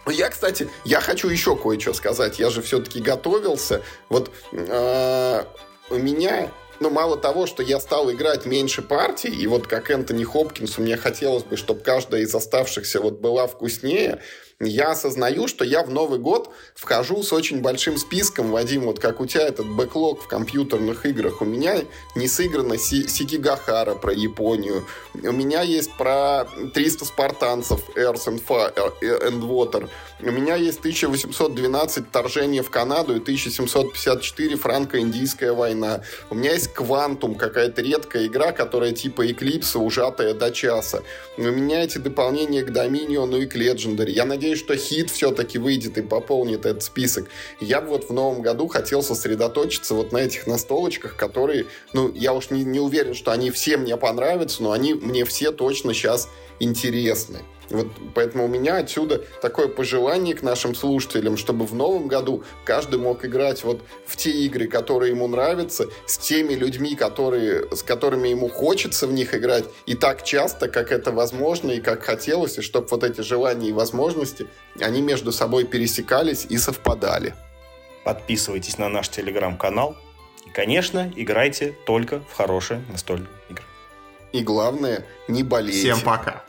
Speaker 1: Я, кстати, я хочу еще кое-что сказать. Я же все-таки готовился. Вот э, у меня ну, мало того, что я стал играть меньше партий, и вот как Энтони Хопкинсу мне хотелось бы, чтобы каждая из оставшихся вот была вкуснее, я осознаю, что я в Новый год вхожу с очень большим списком, Вадим, вот как у тебя этот бэклог в компьютерных играх. У меня не сыграно Си Сикигахара про Японию. У меня есть про 300 спартанцев Earth and, Fire, and Water. У меня есть 1812 вторжение в Канаду и 1754 франко-индийская война. У меня есть Квантум, какая-то редкая игра, которая типа Эклипса, ужатая до часа. У меня эти дополнения к Доминиону и к Legendary. Я надеюсь, что хит все-таки выйдет и пополнит этот список. Я бы вот в новом году хотел сосредоточиться вот на этих настолочках, которые, ну, я уж не, не уверен, что они всем мне понравятся, но они мне все точно сейчас интересны. Вот поэтому у меня отсюда такое пожелание к нашим слушателям, чтобы в новом году каждый мог играть вот в те игры, которые ему нравятся, с теми людьми, которые, с которыми ему хочется в них играть, и так часто, как это возможно и как хотелось, и чтобы вот эти желания и возможности, они между собой пересекались и совпадали.
Speaker 2: Подписывайтесь на наш телеграм-канал. И, конечно, играйте только в хорошие настольные игры.
Speaker 1: И главное, не болейте.
Speaker 3: Всем пока.